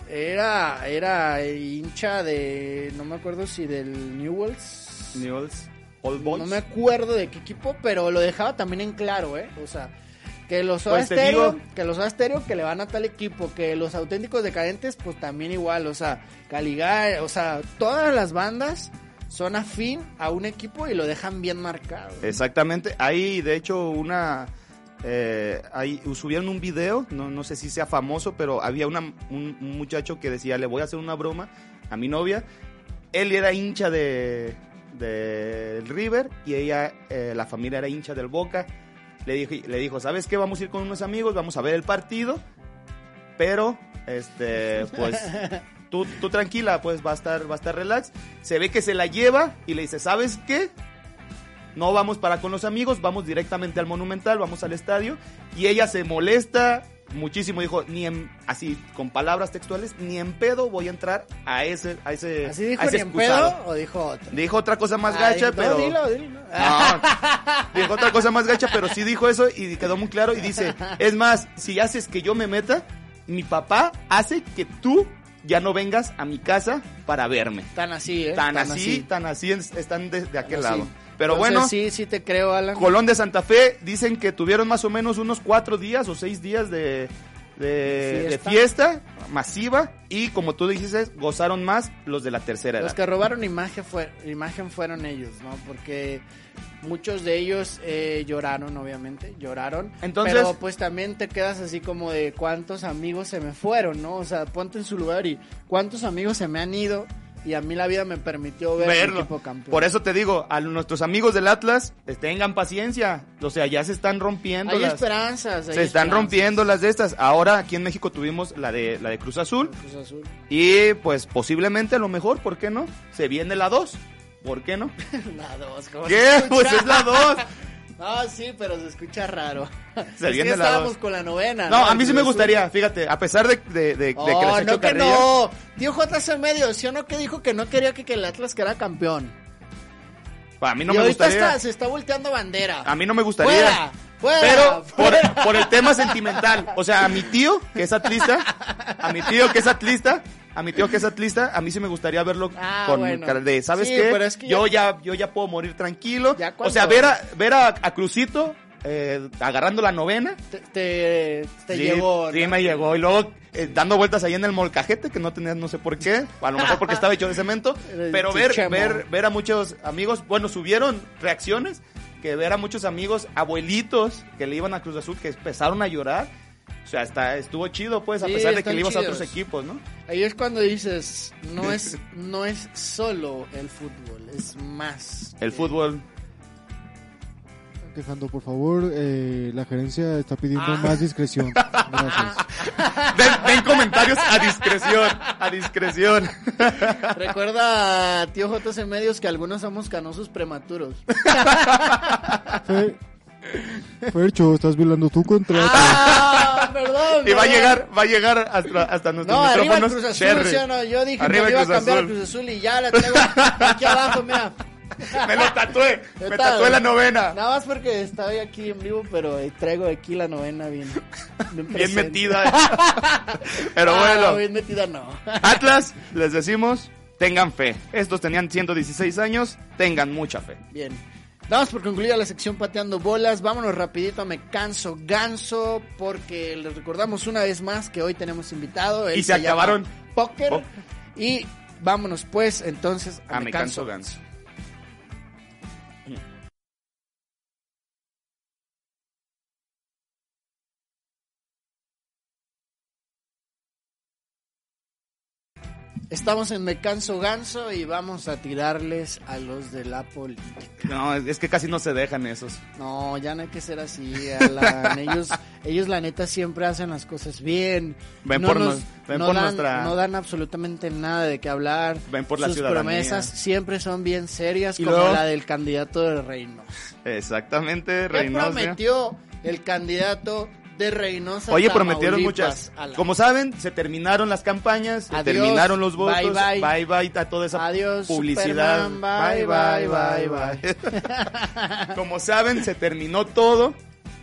era, era hincha de, no me acuerdo si del Newells. Newell's Boys. No me acuerdo de qué equipo, pero lo dejaba también en claro, ¿eh? O sea, que los Soda Pues te Stereo, digo- que los Soda Stereo que le van a tal equipo, que los auténticos decadentes, pues también igual, o sea, Caligari, o sea, todas las bandas son afín a un equipo y lo dejan bien marcado. Exactamente. Hay, de hecho, una... Eh, ahí subieron un video, no, no sé si sea famoso, pero había una- un, un muchacho que decía, le voy a hacer una broma a mi novia. Él era hincha de del River y ella, eh, la familia era hincha del Boca. Le dijo, le dijo, ¿sabes qué? Vamos a ir con unos amigos, vamos a ver el partido, pero, este, pues, tú, tú tranquila, pues va a estar, va a estar relax. Se ve que se la lleva y le dice, ¿sabes qué? no vamos para con los amigos, vamos directamente al Monumental, vamos al estadio. Y ella se molesta muchísimo, dijo, ni en, así, con palabras textuales, ni en pedo voy a entrar a ese, a ese, ¿Así dijo a ese ni en excusado". pedo o dijo otro? Dijo otra cosa más gacha, no, pero... dilo, dilo. No, dijo otra cosa más gacha, pero sí dijo eso y quedó muy claro y dice, es más, si haces que yo me meta, mi papá hace que tú ya no vengas a mi casa para verme. Tan así, ¿eh? Tan, así, tan así es- están de, de aquel lado. Pero Entonces, bueno, Sí, sí te creo, Alan. Colón de Santa Fe dicen que tuvieron más o menos unos cuatro días o seis días de, de, de Fiesta. masiva y como tú dices, gozaron más los de la tercera edad. Los que robaron imagen, fue, imagen fueron ellos, ¿no? Porque muchos de ellos eh, lloraron, obviamente, lloraron. Entonces- pero pues también te quedas así como de cuántos amigos se me fueron, ¿no? O sea, ponte en su lugar y cuántos amigos se me han ido y a mí la vida me permitió ver verlo. el equipo campeón. Por eso te digo, a nuestros amigos del Atlas, pues, tengan paciencia. O sea, ya se están rompiendo hay las... esperanzas. hay Se están esperanzas. rompiendo las de estas. Ahora aquí en México tuvimos la de la de Cruz Azul Cruz Azul. y pues posiblemente a lo mejor, ¿por qué no? Se viene la 2. ¿Por qué no? La dos, ¿cómo ¿Qué? se escucha? Pues es la 2. No, sí, pero se escucha raro. Se es que estábamos dos. con la novena. No, a mí sí me gustaría, fíjate, a pesar de, de, de- de que Oh, les echo no que no. Tío JC Medio, ¿sí o no que dijo que no quería que, que el Atlas quedara campeón? A mí no y me gustaría. está, se está volteando bandera. A mí no me gustaría. Fuera, fuera, Pero por, fuera. por el tema sentimental. O sea, a mi tío, que es atlista, a mi tío que es atlista, a mi tío que es atlista, a mí sí me gustaría verlo Ah, con bueno. cara de, ¿sabes Sí, qué? es que yo ya- ya, yo ya puedo morir tranquilo. O sea, ver a, ver a, a Crucito eh, agarrando la novena. Te, te, te sí, llegó. Sí, ¿no? me llegó. Y luego eh, dando vueltas ahí en el molcajete, que no tenía no sé por qué. A lo mejor porque estaba hecho de cemento. Pero ver, ver, ver a muchos amigos, bueno, subieron reacciones que ver a muchos amigos, abuelitos que le iban a Cruz Azul, que empezaron a llorar. O sea, está, estuvo chido, pues, a Sí, pesar de que le ibas a otros equipos, ¿no? Ahí es cuando dices, no es, no es solo el fútbol, es más. El que- fútbol. Quejando, por favor, eh, la gerencia está pidiendo Ah. más discreción. Gracias. Ven, ven también comentarios a discreción, a discreción. Recuerda, tío JC Medios, que algunos somos canosos prematuros. Fer, Fercho, estás violando tu contrato. ¡Ah! Perdón. Y va a llegar, va a llegar hasta, hasta nuestros No, arriba micrófonos. Cruz Azul. ¿sí o no? Yo dije Arriba que iba a cambiar Azul. Cruz Azul y ya la traigo aquí abajo, mira. Me lo tatué, me tatué la novena. Nada más porque estoy aquí en vivo, pero traigo aquí la novena bien. Bien, metida. Pero Ah, bueno, bien metida no. Atlas, les decimos, tengan fe. Estos tenían 116 años, tengan mucha fe. Bien. Damos por concluida la sección pateando bolas. Vámonos rapidito a Me Canso Ganso porque les recordamos una vez más que hoy tenemos invitado. Él Y se acabaron. Póker. Oh. Y vámonos pues entonces a, A Me canso ganso. Estamos en Me Canso Ganso y vamos a tirarles a los de la política. No, es que casi no se dejan esos. No, ya no hay que ser así, Alan. ellos, ellos la neta siempre hacen las cosas bien. Ven no por nos- ven no por dan, nuestra- no dan absolutamente nada de qué hablar. Ven por la Sus ciudadanía. promesas siempre son bien serias, como luego- la del candidato de Reynosa. Exactamente, ¿Qué Reynosa. prometió el candidato de Reynosa? Oye, prometieron muchas. Como saben, se terminaron las campañas, se terminaron los votos. bye, bye. bye, bye a toda esa Adiós, publicidad. Superman, bye, bye, bye, Como saben, se terminó todo.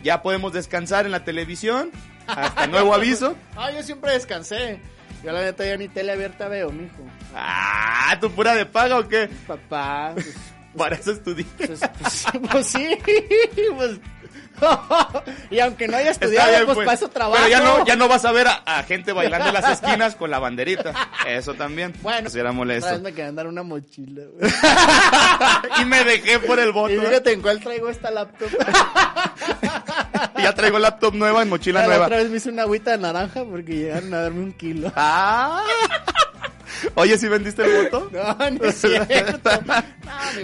Ya podemos descansar en la televisión. Hasta nuevo aviso. Ah, yo siempre descansé. Yo la neta ya ni tele abierta veo, mijo. Ah, ¿tú pura de paga o qué? Papá, pues, Para eso estudié. Pues, pues, pues sí, pues. y aunque no haya estudiado, bien, pues, pues. para eso trabajo. Pero ya no, ya no vas a ver a, a gente bailando en las esquinas con la banderita. Eso también. Bueno, Eso era otra molesto. vez me una mochila. güey. y me dejé por el voto. y fíjate en cuál traigo esta laptop. Y ya traigo laptop nueva y mochila La nueva. otra vez me hice una agüita de naranja porque llegaron a darme un kilo. Ah. Oye, ¿sí vendiste el voto? No, no es cierto.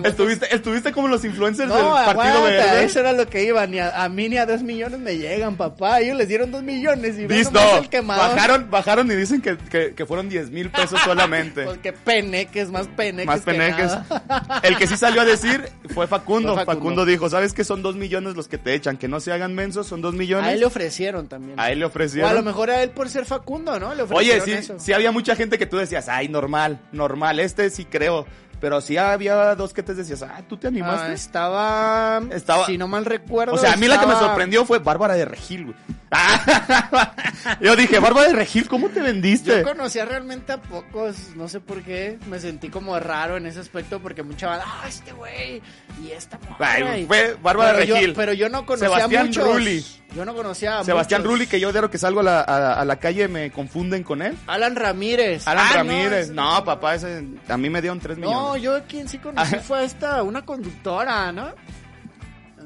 No, ¿Estuviste, estuviste como los influencers No, del Partido aguanta, Verde. eso era lo que iba. Ni a, a mí ni a dos millones me llegan, papá. Ellos les dieron dos millones y no, el quemador. bajaron, bajaron y dicen que, que, que fueron 10 mil pesos solamente. Porque peneques, más peneques. Más que peneques. nada. El que sí salió a decir fue Facundo. Fue Facundo. Facundo. dijo, ¿sabes qué? Son dos millones los que te echan. Que no se hagan mensos, son dos millones. A él le ofrecieron también. A él le O a ofrecieron. lo mejor a él por ser Facundo, ¿no? Le Oye, ofrecieron sí, eso. sí había mucha gente que tú decías, ay, normal, normal, este sí creo. Pero sí había dos que te decías, ah, ¿tú te Ah, animaste? estaba, Estaba- si no mal recuerdo. o sea, a mí la que me sorprendió fue Bárbara de Regil, güey. Yo dije, Bárbara de Regil, ¿cómo te vendiste? Yo conocía realmente a pocos, no sé por qué, me sentí como raro en ese aspecto porque mucha banda, ah, este güey, y esta morra", Ay, y- fue Bárbara pero yo- Regil. pero yo no conocía Sebastián a muchos. Rulli. Yo no conocía a Sebastián muchos. Rulli, que yo de lo que salgo a la, a- a la calle me confunden con él. Alan Ramírez. Alan Ah, Ramírez. No, papá, ese, a mí me dieron 3 No, millones. yo quien sí conocí fue esta, una conductora, ¿no?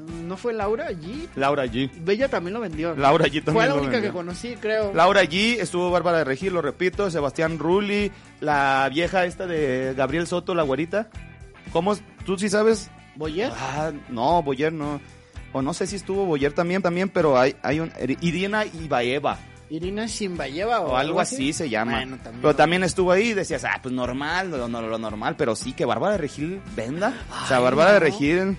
¿No fue Laura allí? Laura G. Bella también lo vendió. Laura G también Fue la única que conocí, creo. Laura G, estuvo Bárbara de Regil, lo repito, Sebastián Rulli, la vieja esta de Gabriel Soto, la güerita. ¿Cómo? es? ¿Tú sí sabes? ¿Boyer? Ah, no, Boyer no. O no sé si estuvo Boyer también, también, pero hay, hay un... Irina Ibaeva. Irina Shimbayeva o, O algo así se llama. Bueno, también. Pero también estuvo ahí y decías, ah, pues normal, lo, lo- lo normal, pero sí que Bárbara de Regil venda. o sea, Bárbara de. Regil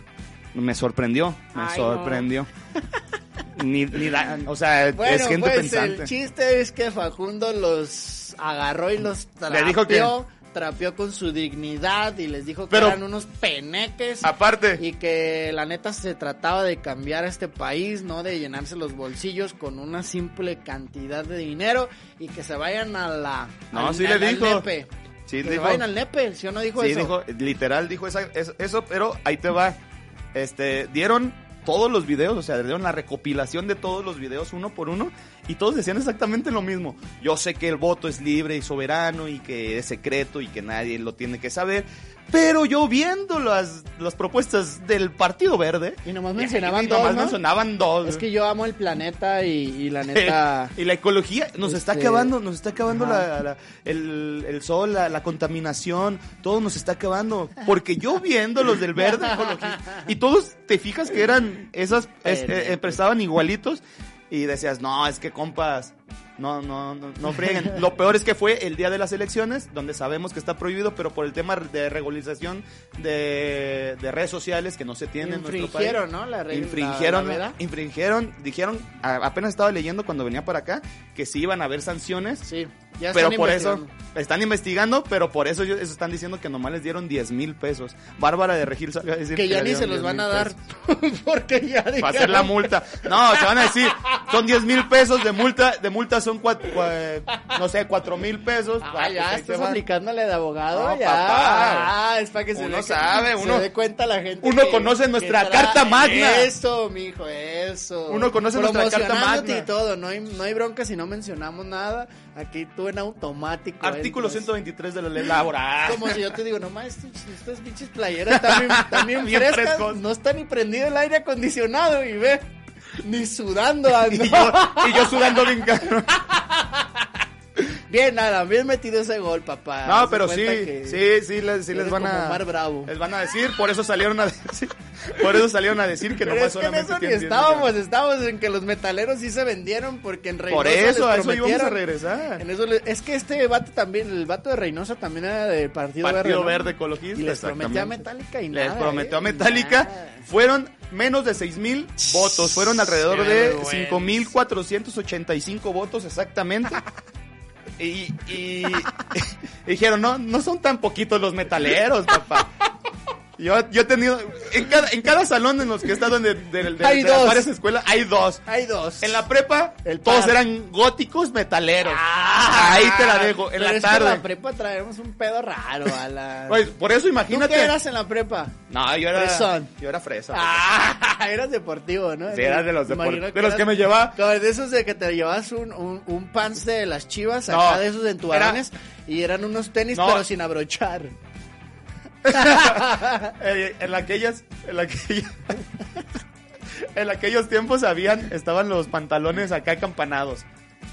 me sorprendió, me Ay, sorprendió. ni, ni da- o sea, Bueno, es gente pues pensante. el chiste es que Facundo los agarró y los Le trapeó, dijo que- trapeó con su dignidad y les dijo que Pero- eran unos peneques Aparte, y que la neta se trataba de cambiar a este país, no de llenarse los bolsillos con una simple cantidad de dinero y que se vayan a la No, al- sí le al dijo. nepe. Sí, que se dijo. vayan al nepe, ¿sí o no dijo sí, eso? dijo, literal dijo esa- eso, pero ahí te va. Este, dieron todos los videos, o sea, dieron la recopilación de todos los videos uno por uno y todos decían exactamente lo mismo. Yo sé que el voto es libre y soberano y que es secreto y que nadie lo tiene que saber, pero yo viendo las, las propuestas del Partido Verde Y nomás mencionaban y dos, nomás ¿no? mencionaban dos. Es que yo amo el planeta y, y la neta... y la ecología nos está Este, acabando, nos está acabando la, la- el, el sol, la, la contaminación, todo nos está acabando. Porque yo viendo los del verde ecología, y todos te fijas que eran esas, es- eh, eh, igualitos y decías, no, es que compas, No, no, no, no frieguen. Lo peor es que fue el día de las elecciones, donde sabemos que está prohibido, pero por el tema de regularización de, de redes sociales que no se tiene en nuestro país. Infringieron, ¿no? La regla- Infringieron, la- la infringieron, dijeron, apenas estaba leyendo cuando venía para acá, que sí iban a haber sanciones. Sí, ya pero por eso están investigando, pero por eso ellos están diciendo que nomás les dieron 10 mil pesos. Bárbara de Regil salió a decir Que ya ni se los 10,000 van a dar. Porque ya Para hacer la dijeron- multa. No, se van a decir, son 10 mil pesos de multa, de multa son, cua- cua- no sé, 4 mil pesos. Ah, Ah, ya pues ahí estás aplicándole de abogado, No, ya. papá. Ah, es para que se Uno dé- sabe, se uno- dé cuenta la gente. uno que- conoce nuestra carta magna. Eso, mijo, eso. Uno conoce nuestra carta magna. y todo, no hay, no hay bronca si no mencionamos nada. Aquí tú en automático. Artículo entras. 123 de la ley laboral. Como si yo te digo, no más, estos- estas pinches playeras están frescas, frescos. no está ni prendido el aire acondicionado y ve, ni sudando ando. Y yo, y yo sudando bien caro. Bien, nada, bien metido ese gol, papá. No, de pero sí, sí, sí, les, sí les van a. Omar Bravo. Les van a decir, por eso salieron a decir. Por eso salieron a decir que nomás es que en solamente eso ni tienen 10 estábamos, estábamos en que los metaleros sí se vendieron porque en Reynosa Por eso, a les eso íbamos a regresar. En eso le- es que este vato también, el vato de Reynosa también era del Partido, Partido Verde. ¿no? Verde Ecologista. Y les prometió a. Metallica y Les nada. prometió a ¿eh? Metallica. Nada. Fueron menos de 6 mil votos. Fueron alrededor Qué de vergüenza. 5 mil 485 votos exactamente. Y, y- dijeron, no, no son tan poquitos los metaleros, papá. Yo, yo he tenido, en cada, en cada salón en los que he estado de, de- de- de Hay dos. varias escuelas, hay dos. Hay dos. En la prepa, El todos par. eran góticos metaleros. Ah, Ahí te la dejo. En pero la es que En tarde. la prepa traemos un pedo raro, Alan. Pues, por eso ¿Tú imagínate. qué eras en la prepa? No, yo era. Fresón. Yo era fresa. Ah, eras deportivo, ¿no? Sí, eras de los Imagino depor- de los que me llevaba. De esos de que te llevas un, un, un pants de las chivas, No, acá de esos entubarones, era- y eran unos tenis, No. pero sin abrochar. Eh, en aquellas, en aquellas, en aquellos tiempos habían, estaban los pantalones acá acampanados.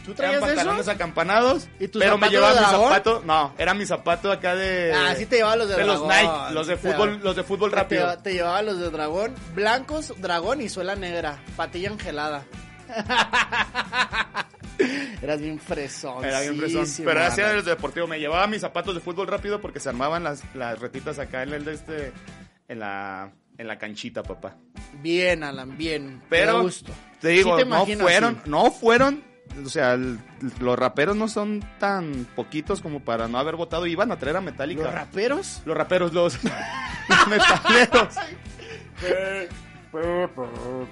¿Tú Eran traías pantalones eso? acampanados, ¿Y tu pero me llevaba mi dragón? zapato, no, era mi zapato acá de Ah, sí te llevaba los de, de los dragón. Nike, los de fútbol, los de fútbol Te, rápido. te llevaba los de dragón, blancos, dragón y suela negra, patilla angelada. Eras bien fresón. Era bien fresón. Pero hacía de los deportivos. Me llevaba mis zapatos de fútbol rápido porque se armaban las, las retitas acá en el de este, en la, en la canchita, papá. Bien, Alan, bien. Pero, gusto. te digo, Sí te no fueron, así. no fueron, o sea, el- los raperos no son tan poquitos como para no haber votado. Iban a traer a Metallica. ¿Los raperos? Los raperos, los, los metaleros.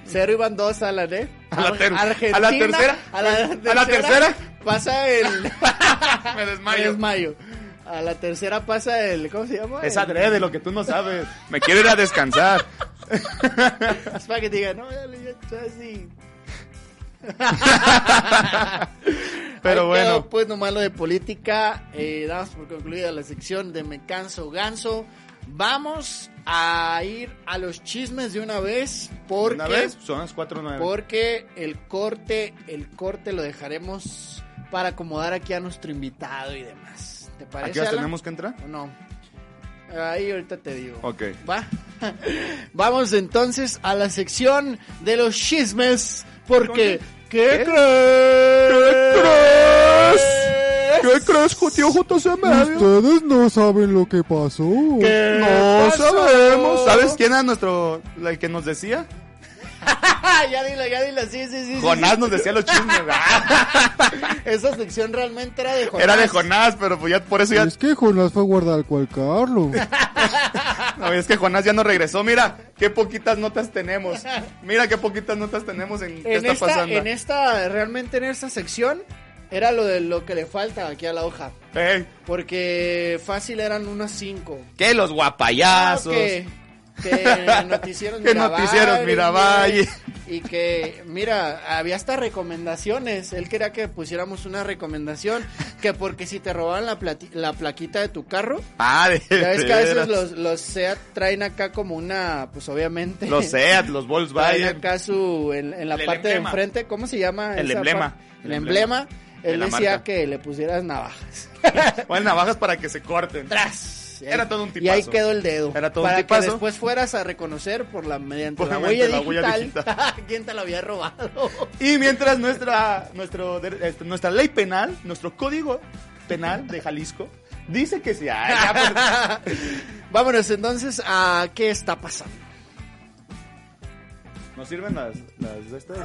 Cero iban dos, Alan, ¿eh? A la Argentina, a la tercera- A la, a la tercera. Pasa el... Me Me desmayo. A la tercera pasa el... ¿Cómo se llama? Es adrede lo que tú no sabes. Me quiero ir a descansar. Es para que te digan, no, ya le así. Pero Ahí bueno. quedó, pues nomás lo de política. Eh, damos por concluida la sección de Me Canso Ganso. Vamos a ir a los chismes de una vez. Porque, Una vez, son las 4.9. porque el corte, el corte lo dejaremos para acomodar aquí a nuestro invitado y demás. ¿Te ¿A parece? qué hora Alan? tenemos que entrar? ¿O no? Ahí ahorita te digo. Ok. Va. Vamos entonces a la sección de los chismes. Porque, ¿qué, ¿Qué? crees? ¿Qué crees, tío JC Ustedes no saben lo que pasó. ¿Qué No pasó? sabemos. ¿Sabes quién era nuestro, el que nos decía? ya dilo, ya dilo, sí, sí, sí. Jonás sí. nos decía los chismes. Esa sección realmente era de Jonás. Era de Jonás, pero pues ya por eso ya. Es que Jonás fue a guardar al cual Carlos. No, es que Jonás ya no regresó. Mira, qué poquitas notas tenemos. Mira qué poquitas notas tenemos en, qué está esta, pasando. en esta, realmente en esta sección, era lo de lo que le falta aquí a la hoja. Porque fácil eran unas cinco. que los guapayazos. que, que noticieros Que noticieros Miravalle. Y que, mira, había hasta recomendaciones. Él quería que pusiéramos una recomendación. Que porque si te robaban la, plati- la plaquita de tu carro. Ah, de, Ya ves que a veces los, los SEAT traen acá como una, pues obviamente. Los SEAT, los Traen Volkswagen. acá su, en, en la El parte de enfrente, ¿cómo se llama? El esa emblema. El El emblema. Él la decía marca. que le pusieras navajas. Ponen navajas para que se corten. Tras. Era todo un Y ahí tipazo. quedó el dedo. Era todo un para que tipazo. después fueras a reconocer por la mediante Por la, la- huella, la digital, quién te lo había robado. Y mientras nuestra, nuestro, este, nuestra ley penal, nuestro código penal de Jalisco, dice que ay, ya, pues, Vámonos entonces a qué está pasando. ¿Nos sirven las, las de estas?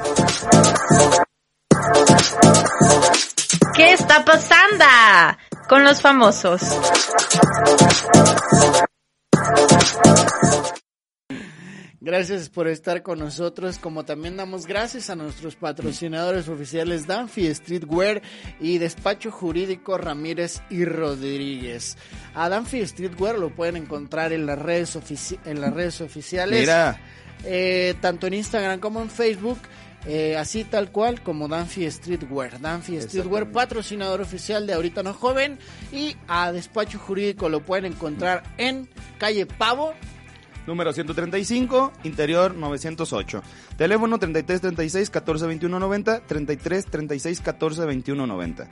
¿Qué está pasando con los famosos? Gracias por estar con nosotros, como también damos gracias a nuestros patrocinadores oficiales Danfi Streetwear y Despacho Jurídico Ramírez y Rodríguez. A Danfi Streetwear lo pueden encontrar en las redes, ofici- en las redes oficiales, Mira, eh, tanto en Instagram como en Facebook. Eh, así tal cual como Danfi Streetwear. Danfi Streetwear, patrocinador oficial de Ahorita No Joven. Y a Despacho Jurídico lo pueden encontrar en calle Pavo, número 135, interior 908. Teléfono 33 36 14 21 90, 33 36 14 21 90.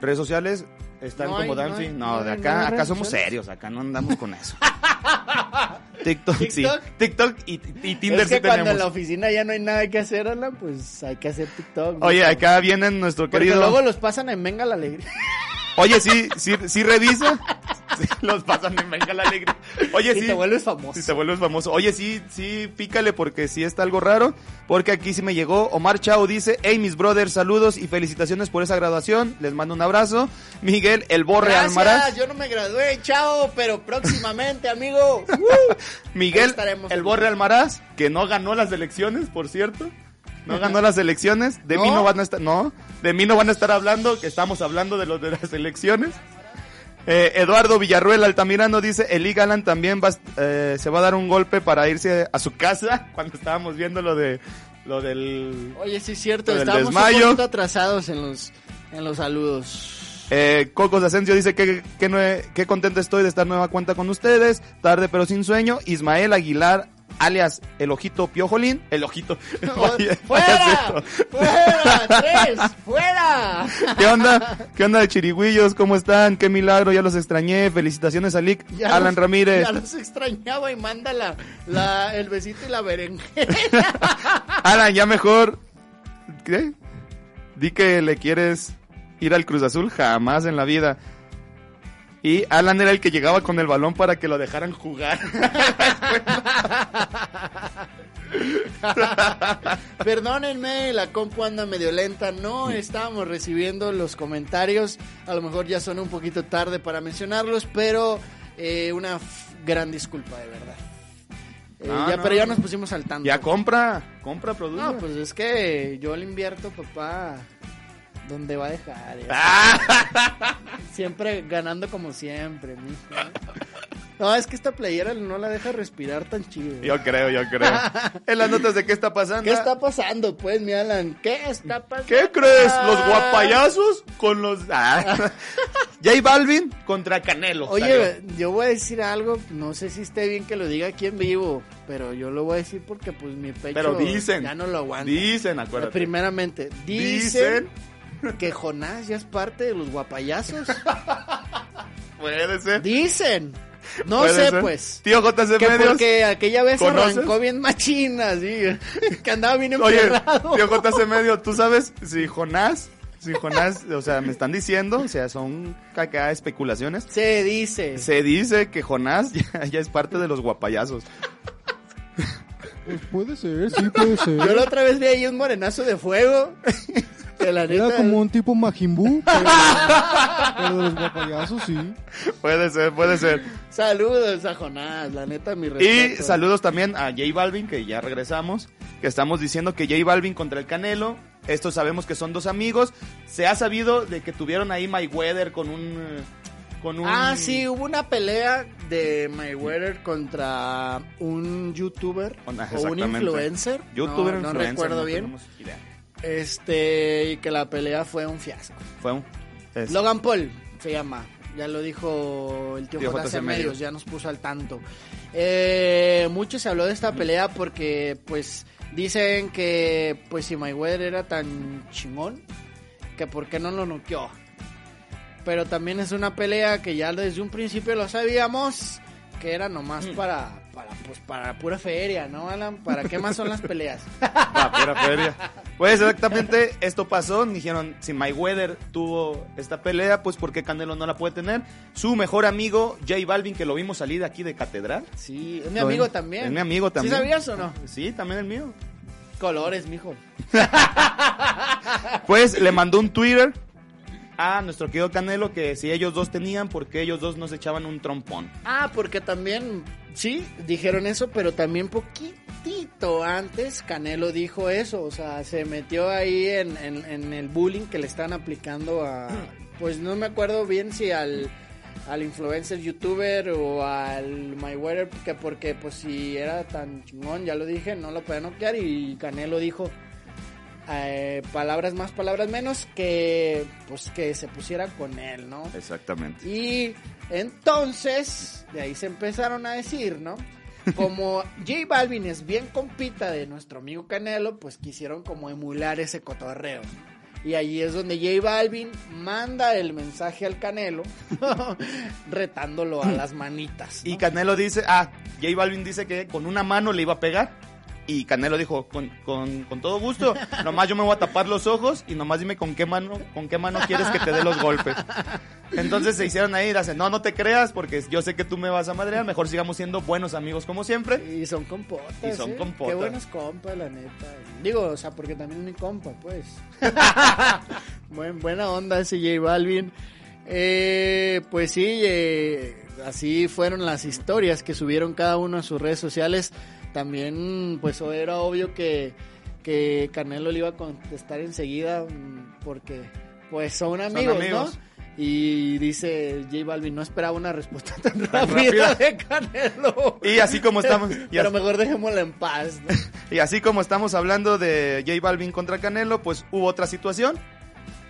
Redes sociales están No como no Danfi. No, no de acá, acá somos serios, acá no andamos con eso. TikTok, sí. ¿TikTok? Y, y Tinder es que sí cuando tenemos. en la oficina ya no hay nada que hacer, Alan, pues hay que hacer TikTok. ¿no? Oye, acá viene nuestro Porque querido. luego los pasan en Venga la Alegría. Oye, sí, sí, sí revisa. Sí, los pasan en Venga la Alegría. Oye, y sí. te vuelves famoso. Si te vuelves famoso. Oye, sí, sí, pícale porque sí está algo raro. Porque aquí sí me llegó. Omar Chao dice, hey, mis brothers, saludos y felicitaciones por esa graduación. Les mando un abrazo. Miguel, el Borre Gracias, Almaraz. yo no me gradué, chao, pero próximamente, amigo. Miguel, el Borre Almaraz, que no ganó las elecciones, por cierto. No ganó las elecciones. De mí ¿No? van a estar, no, de mí no van a estar hablando, que estamos hablando de los de las elecciones. Eh, Eduardo Villarruel Altamirano dice, Eli Galán también va, a- eh, se va a dar un golpe para irse a su casa cuando estábamos viendo lo de lo del Oye, sí es cierto, estábamos desmayo. un poquito atrasados en los, en los saludos. Eh, Cocos Asensio dice que, que contento estoy de estar nueva cuenta con ustedes. Tarde pero sin sueño. Ismael Aguilar, alias El Ojito Piojolín. El Ojito. ¡Fuera! ¡Fuera! ¡Tres! ¡Fuera! ¿Qué onda? ¿Qué onda de chirigüillos? ¿Cómo están? Qué milagro, ya los extrañé. Felicitaciones a Lick. Ya Alan los- Ramírez. Ya los extrañaba y manda la, la, el besito y la berenjena. Alan, ya mejor. ¿Qué? Di que le quieres ir al Cruz Azul jamás en la vida. Y Alan era el que llegaba con el balón para que lo dejaran jugar. Perdónenme, la compu anda medio lenta. No estábamos recibiendo los comentarios. A lo mejor ya son un poquito tarde para mencionarlos, pero eh, una gran disculpa, de verdad. Eh, No, ya, no, pero ya no. nos pusimos al tanto. ya compra, compra, produce. No, pues es que yo le invierto, papá, donde va a dejar. Ah. Siempre ganando como siempre, mijo. No, es que esta playera no la deja respirar tan chido. Yo creo, yo creo. En las notas de qué está pasando. ¿Qué está pasando, pues, mi Alan? ¿Qué está pasando? ¿Qué crees? Los guapayazos con los. Ah. J Balvin contra Canelo. Oye, salió. yo voy a decir algo, no sé si esté bien que lo diga aquí en vivo, pero yo lo voy a decir porque pues mi pecho Pero dicen. ya no lo aguanta. Dicen, acuérdate. Primeramente, dicen, que Jonás ya es parte de los guapayazos. Puede ser. Dicen. No sé, ser. pues. Tío JC Que Medios. porque aquella vez ¿Conoces? arrancó bien machina, así. Que andaba bien Oye, emperrado. tío JC Medio, ¿tú sabes si Jonás, si Jonás, o sea, me están diciendo, o sea, son acá especulaciones? Se dice. Se dice que Jonás ya, ya es parte de los guapayazos. Pues puede ser, sí puede ser. Yo la otra vez vi ahí un morenazo de fuego. Que la Era neta. como un tipo Majimbu, pero, pero de los guapayazos, sí. Puede ser, puede ser. Saludos a Jonás, la neta, mi Y respeto. saludos también a J Balvin, que ya regresamos, que estamos diciendo que J Balvin contra el Canelo. Estos sabemos que son dos amigos. Se ha sabido de que tuvieron ahí Mayweather con un... eh, Con un... Ah, sí, hubo una pelea de Mayweather contra un youtuber Con- o un influencer. Youtuber, no, no influencer, recuerdo no bien. idea. Este, y que la pelea fue un fiasco. Fue un... es- Logan Paul se llama. Ya lo dijo el tío, Tío Medios, Medios. ya nos puso al tanto. Eh, mucho se habló de esta pelea porque, pues, dicen que, pues, si Mayweather era tan chingón, que por qué no lo noqueó. pero también es una pelea que ya desde un principio lo sabíamos que era nomás Mm. para, para, pues, para pura feria, ¿no, Alan? ¿Para qué más son las peleas? La pura feria. Pues exactamente esto pasó. Dijeron, si Mayweather tuvo esta pelea, pues ¿por qué Canelo no la puede tener? Su mejor amigo, J Balvin, que lo vimos salir aquí de Catedral. Sí, es mi amigo ven- también. es mi amigo también. ¿Sí sabías o no? Sí, también el mío. Colores, mijo. Pues le mandó un Twitter a nuestro querido Canelo que si ellos dos tenían, porque ellos dos nos echaban un trompón. Ah, porque también, sí, dijeron eso, pero también poquitito antes Canelo dijo eso, o sea, se metió ahí en, en- el bullying que le están aplicando a, pues no me acuerdo bien si al, influencer youtuber o al Mayweather, que porque pues si era tan chingón, ya lo dije, no lo podía noquear y Canelo dijo... eh, palabras más, palabras menos, que pues que se pusiera con él, ¿no? Exactamente. Y entonces, de ahí se empezaron a decir, ¿no? Como J Balvin es bien compita de nuestro amigo Canelo, pues quisieron como emular ese cotorreo. Y ahí es donde J Balvin manda el mensaje al Canelo, retándolo a las manitas. ¿no? Y Canelo dice, ah, J Balvin dice que con una mano le iba a pegar. Y Canelo dijo, con, con, con todo gusto, nomás yo me voy a tapar los ojos y nomás dime con qué mano, con qué mano quieres que te dé los golpes. Entonces se hicieron ahí y dicen, no, no te creas porque yo sé que tú me vas a madrear, mejor sigamos siendo buenos amigos como siempre. Y son compotas. Y son ¿eh? compotas. Qué buenos compas, la neta. Digo, o sea, porque también es mi compa, pues. Buen, buena onda ese J Balvin. Eh, pues sí, eh, así fueron las historias que subieron cada uno a sus redes sociales. También, pues era obvio que, que Canelo le iba a contestar enseguida porque, pues son amigos, amigos. ¿no? Y dice J Balvin, no esperaba una respuesta tan Tan rápida rápida. de Canelo. Y así como estamos, y Pero así, mejor dejémosla en paz. ¿no? y así como estamos hablando de J Balvin contra Canelo, pues hubo otra situación.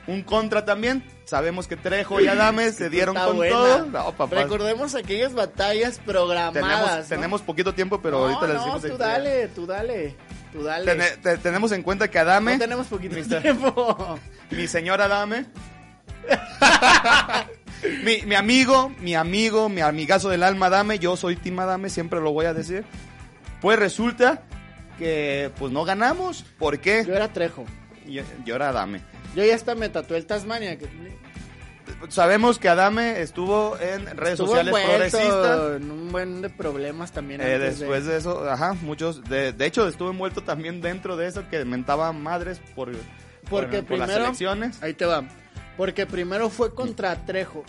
Un contra también. Sabemos que Trejo y Adame se dieron con buena. todo. No, papá. Recordemos aquellas batallas programadas. Tenemos, ¿no? tenemos poquito tiempo, pero no, ahorita les no, decimos. tú en- dale, tú dale, tú dale. Tene- te- tenemos en cuenta que Adame, No tenemos poquito tiempo. mi señora Adame, mi, mi amigo, mi amigo, mi amigazo del alma Adame, yo soy Tim Adame, siempre lo voy a decir. Pues resulta que pues no ganamos. ¿Por Yo qué? era Trejo. Yo, yo era Adame. Yo ya hasta me tatué el Tasmania. Que Sabemos que Adame estuvo en redes estuvo sociales envuelto progresistas. en un buen de problemas también. Eh, antes después de... eso, ajá, muchos, de, de hecho estuve envuelto también dentro de eso que mentaba madres por, Porque por, por las primero- elecciones. Ahí te va. Porque primero fue contra Trejo,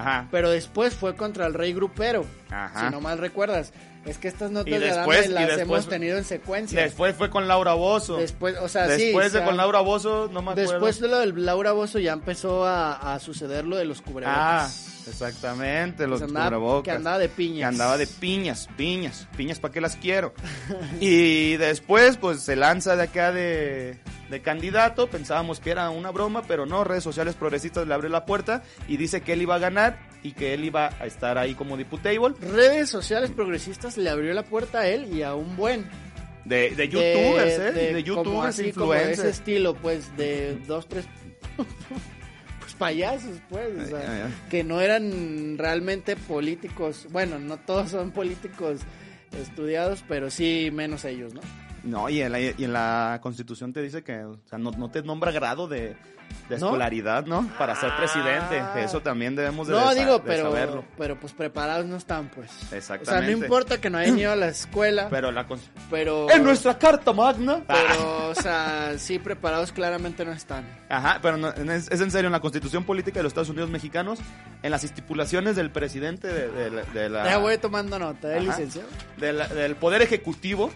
Ajá. pero después fue contra el Rey Grupero. Ajá. Si no mal recuerdas. Es que estas notas Y de después- Adame y las después- hemos tenido en secuencia. Después fue con Laura Bozo. Después, o sea, sí, Después o sea, de con Laura Bozo, no me acuerdo. Después de lo del Laura Bozo ya empezó a, a suceder lo de los Ah, cubrebocas. Exactamente, los Que andaba- que andaba de piñas. Que andaba de piñas, piñas, piñas, ¿para qué las quiero? y después, pues se lanza de acá de, de candidato. Pensábamos que era una broma, pero no. Redes sociales progresistas le abre la puerta y dice que él iba a ganar y que él iba a estar ahí como diputable. Redes sociales progresistas le abrió la puerta a él y a un buen. De, de youtubers, ¿eh? De, como youtubers, así, como de ese influencers. estilo, pues, de dos, tres... payasos, pues, o sea, Ay, ay, ay. que no eran realmente políticos. Bueno, no todos son políticos estudiados, pero sí menos ellos, ¿no? No, y en, la, y en la constitución te dice que o sea, no, no te nombra grado de, de ¿No? escolaridad, ¿no? Para ser presidente. Ah. Que eso también debemos de, No, digo, de pero, saberlo. pero pues preparados no están, pues. O sea, no Exactamente. importa que no hayan ido a la escuela, Pero la cons- pero... En nuestra carta magna. Pero, o sea, sí, preparados claramente no están. Ajá, pero no, es, es en serio, en la constitución política de los Estados Unidos mexicanos, en las estipulaciones del presidente de, de la- de la... Ya voy tomando nota, ¿eh, licenciado? de la- del poder ejecutivo,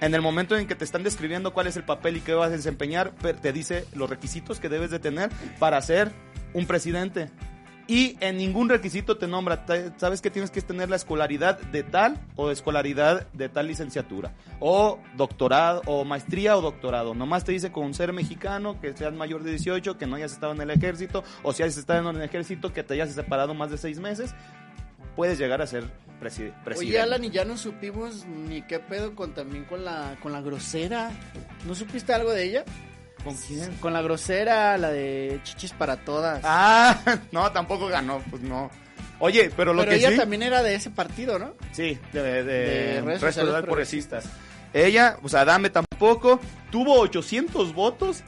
en el momento en que te están describiendo cuál es el papel y qué vas a desempeñar, te dice los requisitos que debes de tener para ser un presidente. Y en ningún requisito te nombra, sabes que tienes que tener la escolaridad de tal o escolaridad de tal licenciatura, o doctorado, o maestría o doctorado. Nomás te dice con ser mexicano, que seas mayor de 18, que no hayas estado en el ejército, o si hayas estado en el ejército, que te hayas separado más de seis meses, puedes llegar a ser presi- presidente. Oye, Alan, y ya no supimos ni qué pedo con también con la, con la grosera. ¿No supiste algo de ella? ¿Con quién? Con la grosera, la de chichis para todas. Ah, no, tampoco ganó, pues no. Oye, pero lo Pero que ella sí... también era de ese partido, ¿no? Sí, de, de, De redes sociales progresistas. Ella, o sea, Dame tampoco, tuvo 800 votos.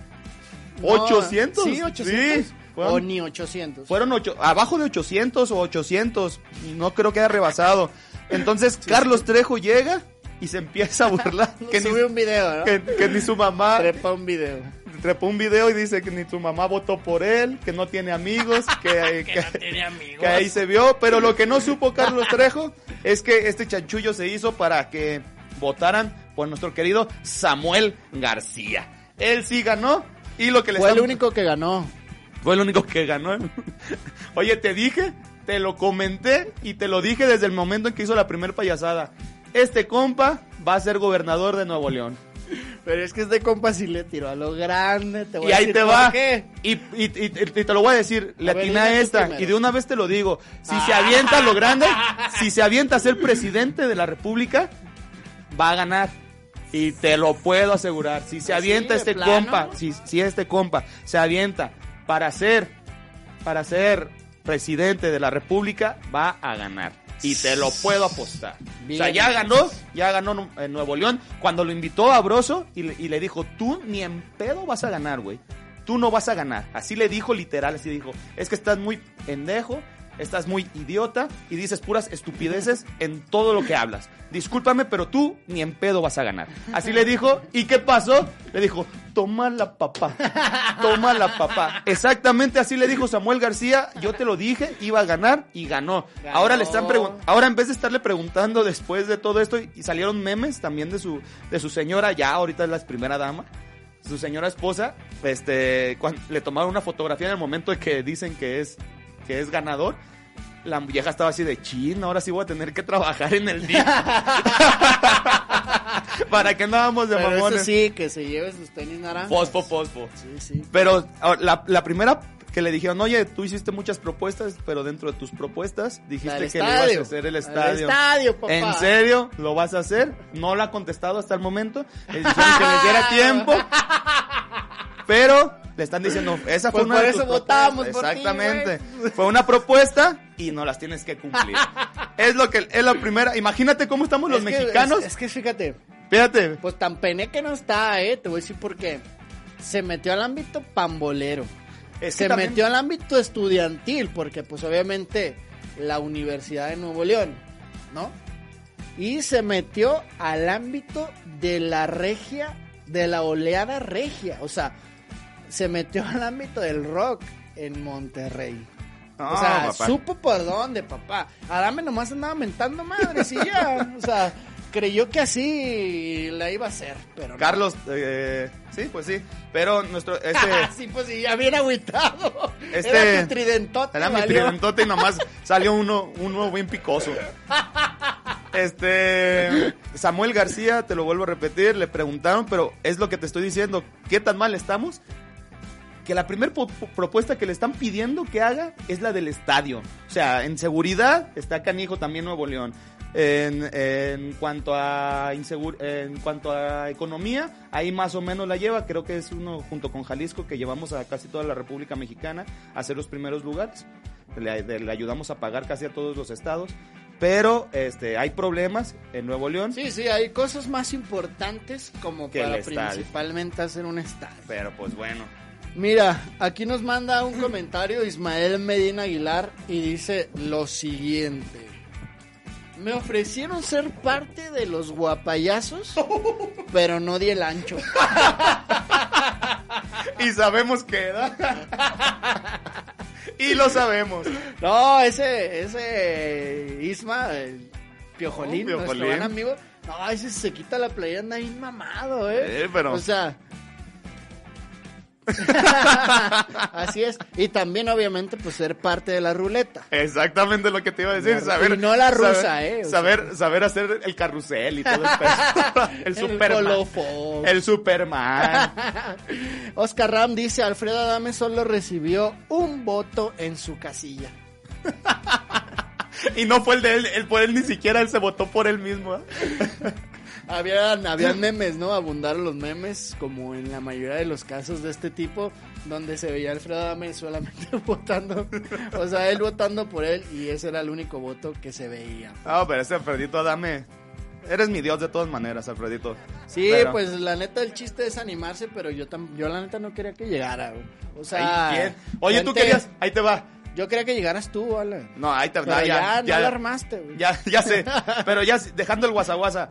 No, ¿800? Sí, 800. Sí, O ni 800. fueron ocho, abajo de 800 o 800. No creo que haya rebasado. Entonces, Carlos Trejo llega y se empieza a burlar. que, Subió ni, un video, ¿no? que, que ni su mamá Trepa un video. trepó un video y dice que ni su mamá votó por él, que no tiene amigos, que, que- que ahí se vio, pero lo que no supo Carlos Trejo es que este chanchullo se hizo para que votaran por nuestro querido Samuel García. Él sí ganó y lo que le Fue el único que ganó. Fue el único que ganó. Oye, te dije, te lo comenté y te lo dije desde el momento en que hizo la primer payasada. Este compa va a ser gobernador de Nuevo León. Pero es que este compa sí le tiró a lo grande. Te voy Y a ahí decir te va. qué. Y, y- y- y te lo voy a decir, le A ver, atiné a dime tú esta. Y de una vez te lo digo. Si se avienta a lo grande, si se avienta a ser presidente de la república, va a ganar. Y te lo puedo asegurar. Si se ¿Así, avienta este plano? compa, si, si este compa se avienta para ser, para ser presidente de la república, va a ganar. Y te lo puedo apostar. O sea, ya ganó, ya ganó en Nuevo León. Cuando lo invitó a Broso y le, y le dijo, tú ni en pedo vas a ganar, güey. Tú no vas a ganar. Así le dijo literal, así dijo. Es que estás muy pendejo, estás muy idiota y dices puras estupideces en todo lo que hablas. Discúlpame, pero tú ni en pedo vas a ganar. Así le dijo. ¿Y qué pasó? Le dijo, toma la papá. Toma la papá. Exactamente así le dijo Samuel García. Yo te lo dije, iba a ganar y ganó. Ganó. Ahora le están preguntando. Ahora en vez de estarle preguntando después de todo esto y salieron memes también de su de su señora ya ahorita es la primera dama, su señora esposa, este cuan- le tomaron una fotografía en el momento de que dicen que es que es ganador. La vieja estaba así de chin, ahora sí voy a tener que trabajar en el día. Para que andábamos de Pero eso mamones. sí, que se lleve sus tenis naranjas. Fosfo, fosfo. Sí, sí. Pero ahora, la, la primera que le dijeron, oye, tú hiciste muchas propuestas, pero dentro de tus propuestas dijiste que le ibas a hacer el estadio. estadio, papá. ¿En serio? ¿Lo vas a hacer? No lo ha contestado hasta el momento. Le dijeron que les diera tiempo. Pero le están diciendo, esa fue Pues una por de eso tus votamos propuestas. por ti, Exactamente. fue una propuesta y no las tienes que cumplir. es lo que es la primera. Imagínate cómo estamos los Es que- mexicanos. Es, es que fíjate, Fíjate. pues tan pene que no está, ¿eh? Te voy a decir por qué. Se metió al ámbito pambolero. Es que se también- metió al ámbito estudiantil, porque pues obviamente la Universidad de Nuevo León, ¿no? Y se metió al ámbito de la regia, de la oleada regia, o sea, se metió al ámbito del rock en Monterrey. No, o sea, papá. supo por dónde, papá. Adame nomás andaba mentando madres y ya, o sea, creyó que así la iba a hacer, pero no. Carlos, eh, sí, pues sí. Pero nuestro, este, sí, pues sí, ya bien agüitado. Este- Era tu tridentote. Era mi valió. tridentote y nomás salió uno, uno bien picoso. Este, Samuel García, te lo vuelvo a repetir, le preguntaron, pero es lo que te estoy diciendo, ¿qué tan mal estamos? Que la primera propuesta que le están pidiendo que haga es la del estadio. O sea, en seguridad está canijo también Nuevo León. En, en cuanto a insegur- en cuanto a economía, ahí más o menos la lleva. Creo que es uno junto con Jalisco que llevamos a casi toda la República Mexicana a ser los primeros lugares. Le, le- ayudamos a pagar casi a todos los estados. Pero este hay problemas en Nuevo León. Sí, sí, hay cosas más importantes como Que para principalmente hacer un estadio. Pero pues bueno. Mira, aquí nos manda un comentario Ismael Medina Aguilar y dice lo siguiente. Me ofrecieron ser parte de los guapayazos, pero no di el ancho. Y sabemos que da. y lo sabemos. No, ese, ese Isma, el Piojolín, Oh, nuestro Piojolín. gran amigo, no, ese se quita la playera, anda bien mamado, ¿eh? Eh, pero- O sea... Así es. Y también, obviamente, pues ser parte de la ruleta. Exactamente lo que te iba a decir. La- saber, y no la rusa, saber, eh, o Saber, saber hacer el carrusel y todo el. El Superman. El Superman. Oscar Ram dice, Alfredo Adame solo recibió un voto en su casilla. Y no fue el de él, él por él ni siquiera él se votó por él mismo. ¿eh? Habían, habían memes, ¿no? Abundaron los memes, como en la mayoría de los casos de este tipo, donde se veía Alfredo Adame solamente votando, o sea, él votando por él y ese era el único voto que se veía. No, pero ese Alfredito, dame. Eres mi dios de todas maneras, Alfredito. Sí, Pero- pues la neta el chiste es animarse, pero yo tam- yo la neta no quería que llegara, güey. O sea, Ay, ¿quién? Oye, tú querías. Ahí te va. Yo quería que llegaras tú, Alan. No, ahí te Pero va. ya, Ya, no la armaste, güey. ya, ya sé. Pero ya dejando el guasaguasa.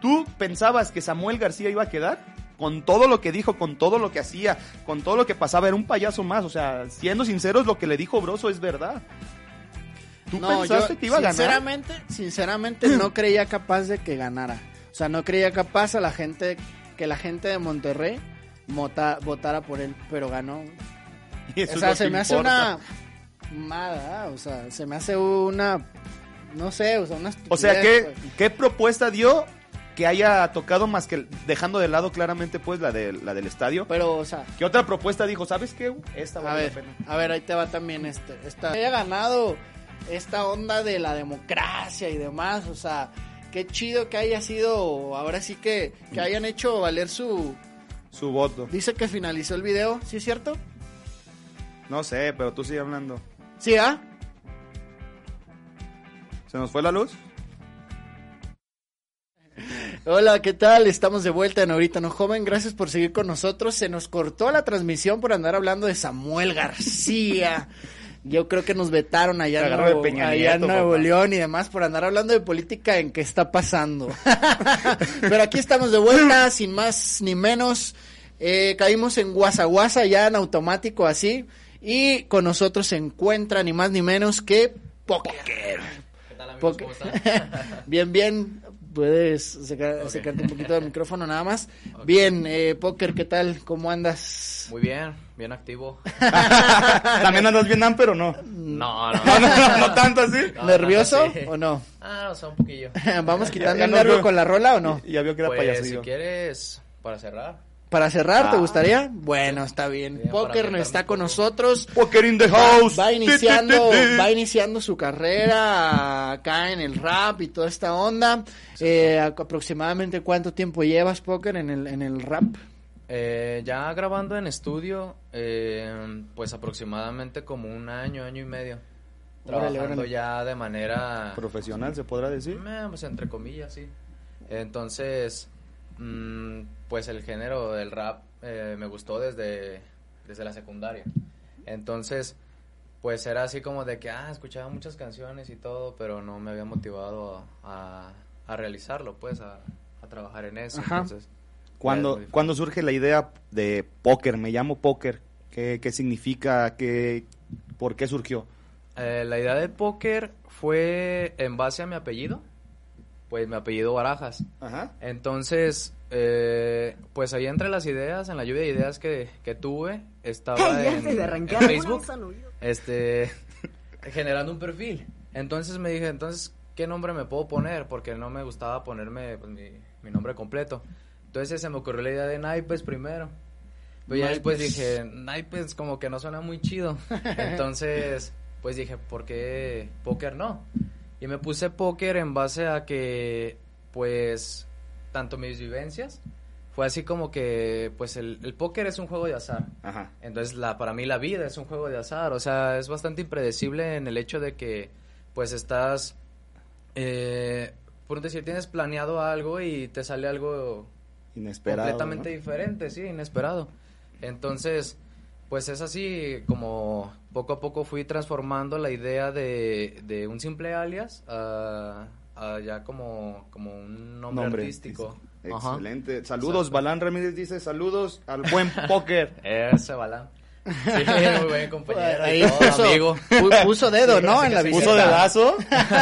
¿Tú pensabas que Samuel García iba a quedar? Con todo lo que dijo, con todo lo que hacía, con todo lo que pasaba, era un payaso más. O sea, siendo sinceros, lo que le dijo Broso es verdad. ¿Tú No, pensaste yo que iba a ganar? sinceramente, sinceramente no creía capaz de que ganara. O sea, no creía capaz a la gente que la gente de Monterrey votara por él, pero ganó. Y eso o sea, se me hace una mada, o sea, se me hace una no sé, o sea, una O sea, ¿qué, pues. ¿qué propuesta dio que haya tocado más que dejando de lado claramente pues la, de, la del estadio? Pero, o sea, ¿Qué otra propuesta dijo? ¿Sabes qué? Esta a vale ver, la pena. a ver, ahí te va también este, esta, haya ganado esta onda de la democracia y demás, o sea, qué chido que haya sido, ahora sí que, que hayan hecho valer su, Su voto. dice que finalizó el video, ¿sí es cierto? No sé, pero tú sigue hablando. Sí, ¿ah? ¿Se nos fue la luz? Hola, ¿qué tal? Estamos de vuelta en Ahorita No Joven. Gracias por seguir con nosotros. Se nos cortó la transmisión por andar hablando de Samuel García. Yo creo que nos vetaron allá, en Nuevo, Peña allá Nieto, Nuevo. León y demás por andar hablando de política en qué está pasando. Pero aquí estamos de vuelta, sin más ni menos. Eh, caímos en Guasaguasa ya en automático así. Y con nosotros se encuentra ni más ni menos que Poker. ¿Qué tal amigos? ¿Cómo están? bien, bien. Puedes secar- secarte un poquito del micrófono nada más. Bien, eh, Poker, ¿qué tal? ¿Cómo andas? Muy bien, bien activo. ¿También andas bien pero no? No, no. No, no, no, no tanto así. No, ¿Nervioso no, sí. o no? Ah, o sea, un poquillo. ¿Vamos quitando ya el nervio veo. con la rola o no? Y ya vio que era Pues, payasillo. si quieres, para cerrar. Para cerrar, ¿te Ah. gustaría? Bueno, está bien. Para no está con nosotros. Poker in the house. va iniciando, Ti, ti, ti. va iniciando su carrera acá en el rap y toda esta onda. Eh, aproximadamente cuánto tiempo llevas Poker en el en el rap? Eh, ya grabando en estudio, eh, pues aproximadamente como un año, año y medio. Órale, Trabajando órale. ya de manera... Profesional, se podrá decir. Eh, pues entre comillas, sí. Entonces, mm, pues el género del rap eh, me gustó desde, desde la secundaria. Entonces, pues era así como de que, ah, escuchaba muchas canciones y todo, pero no me había motivado a, a realizarlo, pues, a, a trabajar en eso. Ajá. Entonces, ¿Cuándo, ya es muy cuándo surge la idea de póker? Me llamo póker. ¿Qué, qué significa? ¿Qué, ¿Por qué surgió? Eh, la idea de póker fue en base a mi apellido, pues mi apellido Barajas. Ajá. Entonces, eh, pues ahí entre las ideas, en la lluvia de ideas que, que tuve, estaba en, en Facebook, este, generando un perfil. Entonces me dije, entonces, ¿qué nombre me puedo poner? Porque no me gustaba ponerme pues, mi, mi nombre completo. Entonces se me ocurrió la idea de Naipes primero. Pero ya después dije, Naipes como que no suena muy chido. Entonces, pues dije, ¿por qué póker no? Y me puse póker en base a que, pues, tanto mis vivencias, fue así como que, pues, el, el póker es un juego de azar. Ajá. Entonces, la, para mí la vida es un juego de azar. O sea, es bastante impredecible en el hecho de que, pues, estás, eh, por decir, tienes planeado algo y te sale algo Inesperado. completamente ¿no? diferente, sí, inesperado. Entonces, pues es así como poco a poco fui transformando la idea de, de un simple alias a, a ya como, como un nombre, Nombre artístico. Ajá. Excelente. Saludos, Exacto. Balán Ramírez dice saludos al buen póker. Ese balán. Sí, muy buen compañero. y Ahí todo, puso, amigo. pu- puso dedo, Sí, ¿no? En la. ¿Puso dedazo?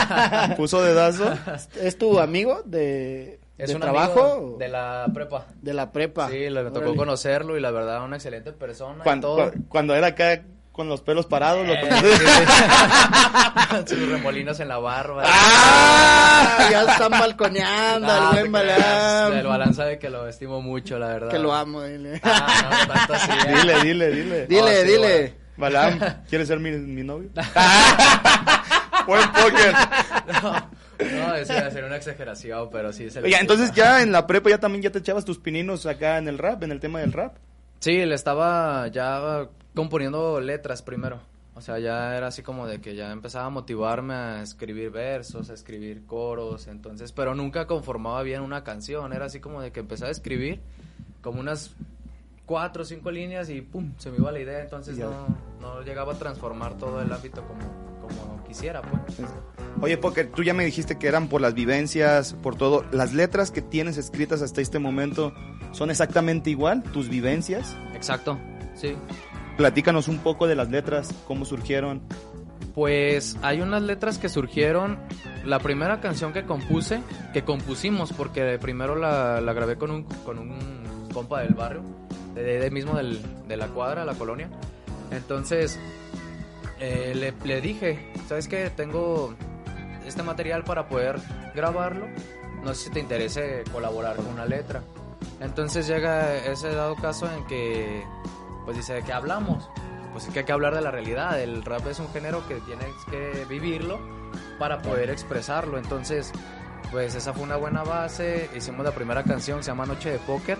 ¿Puso dedazo? ¿Es tu amigo de, Es de un trabajo? amigo de la prepa. De la prepa. Sí, le tocó conocerlo y la verdad una excelente persona. y Cuando, todo. cuando era acá con los pelos parados. lo Eh. Sus remolinos en la barba. ¡Ah! Ya están balconeando Ah, al buen. Balán. El Balán sabe que lo estimo mucho, la verdad. Que lo amo, dile. Ah, no, no tanto así. ¿eh? Dile, dile, dile. Dile, Ah, sí, dile. Balán, ¿quieres ser mi, mi novio? Buen póker. No, eso iba a ser una exageración, pero sí se Oye, entonces ya en la prepa ya también ya te echabas tus pininos acá en el rap, en el tema del rap. Sí, le estaba ya componiendo letras primero. O sea, ya era así como de que ya empezaba a motivarme a escribir versos, a escribir coros, entonces, pero nunca conformaba bien una canción. Era así como de que empezaba a escribir como unas cuatro o cinco líneas y pum, se me iba la idea. Entonces no, no llegaba a transformar todo el ámbito como, como quisiera, pues. Oye, porque tú ya me dijiste que eran por las vivencias, por todo. ¿Las letras que tienes escritas hasta este momento son exactamente igual? ¿Tus vivencias? Exacto, sí. Platícanos un poco de las letras, cómo surgieron. Pues hay unas letras que surgieron. La primera canción que compuse, que compusimos, porque primero la, grabé con un, con un compa del barrio, de, de mismo del- de la cuadra, la colonia. Entonces eh, le, le dije, ¿sabes qué? Tengo este material para poder grabarlo. No sé si te interese colaborar con una letra. Entonces llega ese dado caso en que, pues dice, ¿de qué hablamos? Pues es que hay que hablar de la realidad. El rap es un género que tienes que vivirlo para poder expresarlo. Entonces, pues esa fue una buena base. Hicimos la primera canción, se llama Noche de Póker.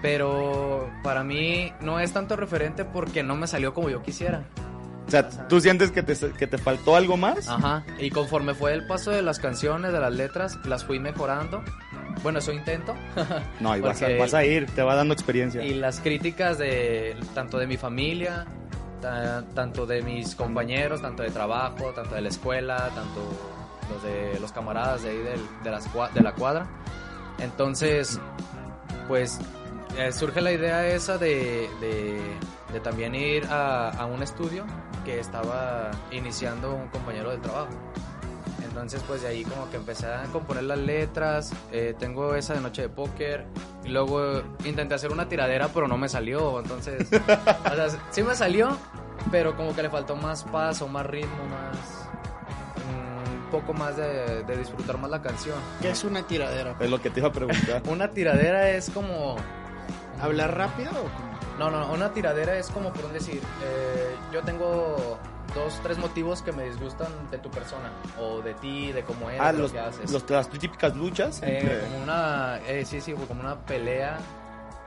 Pero para mí no es tanto referente porque no me salió como yo quisiera. O sea, ¿tú sientes que te, que te faltó algo más? Ajá. Y conforme fue el paso de las canciones, de las letras, las fui mejorando. Bueno, eso intento. No, y vas a, Porque- vas a ir, te va dando experiencia. Y las críticas de tanto de mi familia, ta- tanto de mis compañeros, tanto de trabajo, tanto de la escuela, tanto los de los camaradas de ahí del- de, las, de la cuadra. Entonces, pues eh, surge la idea esa de, de- de también ir a, a un estudio que estaba iniciando un compañero del trabajo. Entonces, pues de ahí como que empecé a componer las letras. eh, tengo esa de Noche de Póker. Y luego intenté hacer una tiradera, pero no me salió. Entonces, o sea, sí me salió, pero como que le faltó más paso, más ritmo, más. mm, Un poco más de, de disfrutar más la canción. ¿Qué es una tiradera? Es lo que te iba a preguntar. Una tiradera es como. ¿Hablar rápido o cómo? No, no, una tiradera es como por un decir, eh, yo tengo dos, tres motivos que me disgustan de tu persona, o de ti, de cómo eres, ah, de lo los, que haces. los- las típicas luchas. Eh, como una, eh, sí, sí, como una pelea,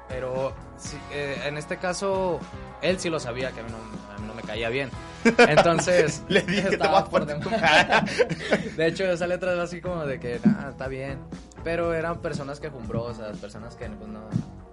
pero sí, eh, en este caso, él sí lo sabía, que a mí no, a mí no me caía bien. Entonces, Le dije, te estaba voy a por tu demás. De hecho, esa letra era así como de que, ah, está bien. Pero eran personas quejumbrosas, personas que pues, no...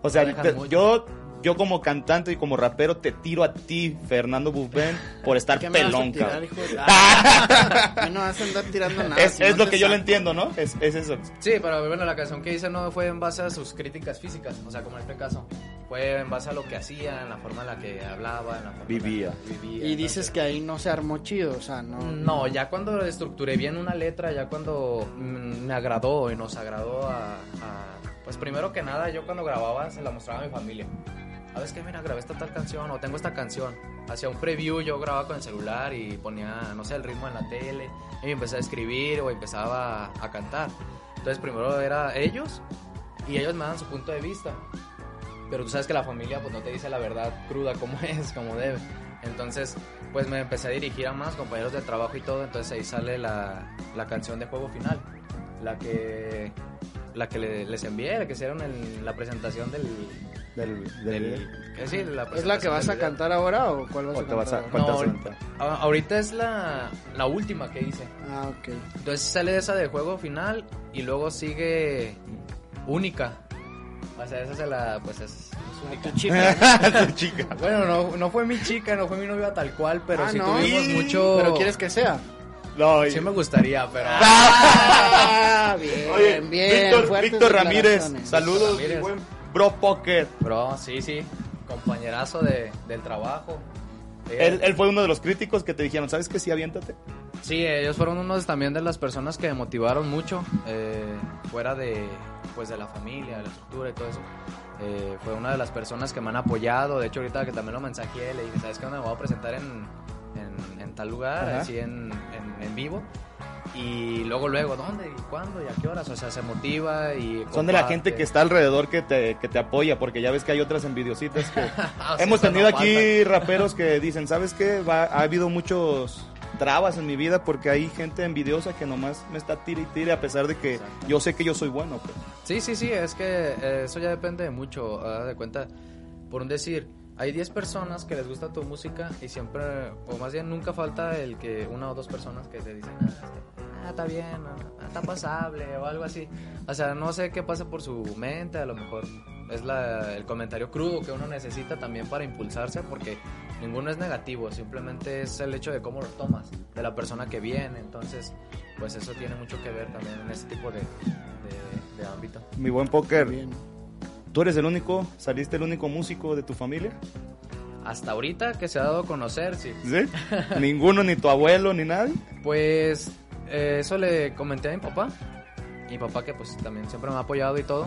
O sea, te- yo, yo como cantante y como rapero te tiro a ti, Fernando Bufben, por estar ¿Qué me vas a pelón, tirar, cabrón. no vas a andar tirando nada. Es, si es no lo que yo saco. entiendo, ¿no? Es, es eso. Sí, pero bueno, la canción que hice no fue en base a sus críticas físicas, o sea, como en este caso. Fue en base a lo que hacía, en la forma en la que hablaba, en la forma Vivía. en la que vivía. Y dices que ahí no se armó chido, o sea, no. No, ya cuando estructuré bien una letra, ya cuando mm, me agradó y nos agradó a, a- Pues primero que nada, yo cuando grababa se la mostraba a mi familia. ¿Sabes qué? Mira, grabé esta tal canción o tengo esta canción. Hacía un preview, yo grababa con el celular y ponía, no sé, el ritmo en la tele. Y empecé a escribir o empezaba a, a cantar. Entonces primero era ellos y ellos me dan su punto de vista. Pero tú sabes que la familia pues no te dice la verdad cruda como es, como debe. Entonces, pues me empecé a dirigir a más compañeros de trabajo y todo, entonces ahí sale la, la canción de juego final, la que la que le- les envié, la que hicieron en la presentación del, Del, del que sí, la ¿Es la que vas a cantar ahora o cuál vas ¿O a te vas a- cantar? cuál te No, vas a ahorita, es la, la última que hice. Ah, ok. Entonces sale esa de juego final y luego sigue única. O sea, esa se la, pues es. Tu chica. Tu chica. Bueno, no, no fue mi chica, no fue mi novia tal cual, pero Ah, sí ¿no? tuvimos mucho... Pero quieres que sea. No, y- Sí me gustaría, pero... Ah, bien, Oye, bien. Víctor, Víctor Ramírez, saludos, Ramírez. mi buen Bro Pocket. Bro, sí, sí, compañerazo de, del trabajo. Eh, Él, él fue uno de los críticos que te dijeron, ¿sabes qué? Sí, aviéntate. Sí, ellos fueron unos también de las personas que me motivaron mucho, eh, fuera de, pues, de la familia, de la estructura y todo eso. Eh, fue una de las personas que me han apoyado. De hecho, ahorita que también lo mensajé, le dije, ¿sabes qué? Me voy a presentar en, en, en tal lugar, Ajá. así en, en, en vivo. Y luego, luego, ¿dónde y cuándo y a qué horas? O sea, se motiva y... Son de la comparte. gente que está alrededor que te, que te apoya, porque ya ves que hay otras envidiositas que... Ah, sí, Hemos no tenido falta. aquí raperos que dicen, ¿sabes qué? Va- ha habido muchos trabas en mi vida porque hay gente envidiosa que nomás me está tire y tire a pesar de que yo sé que yo soy bueno. Pues. Sí, sí, sí, es que eh, eso ya depende de mucho, haz de cuenta, por un decir, hay 10 personas que les gusta tu música y siempre, o más bien nunca falta el que una o dos personas que te dicen, ah, está bien, ah, está pasable o algo así. O sea, no sé qué pasa por su mente, a lo mejor es la, el comentario crudo que uno necesita también para impulsarse porque ninguno es negativo, simplemente es el hecho de cómo lo tomas, de la persona que viene, entonces pues eso tiene mucho que ver también en ese tipo de, de, ámbito. Mi buen póker, ¿tú eres el único, saliste el único músico de tu familia? Hasta ahorita que se ha dado a conocer, sí. ¿Sí? ¿Ninguno, ni tu abuelo, ni nadie? Pues eh, eso le comenté a mi papá mi papá que pues también siempre me ha apoyado y todo,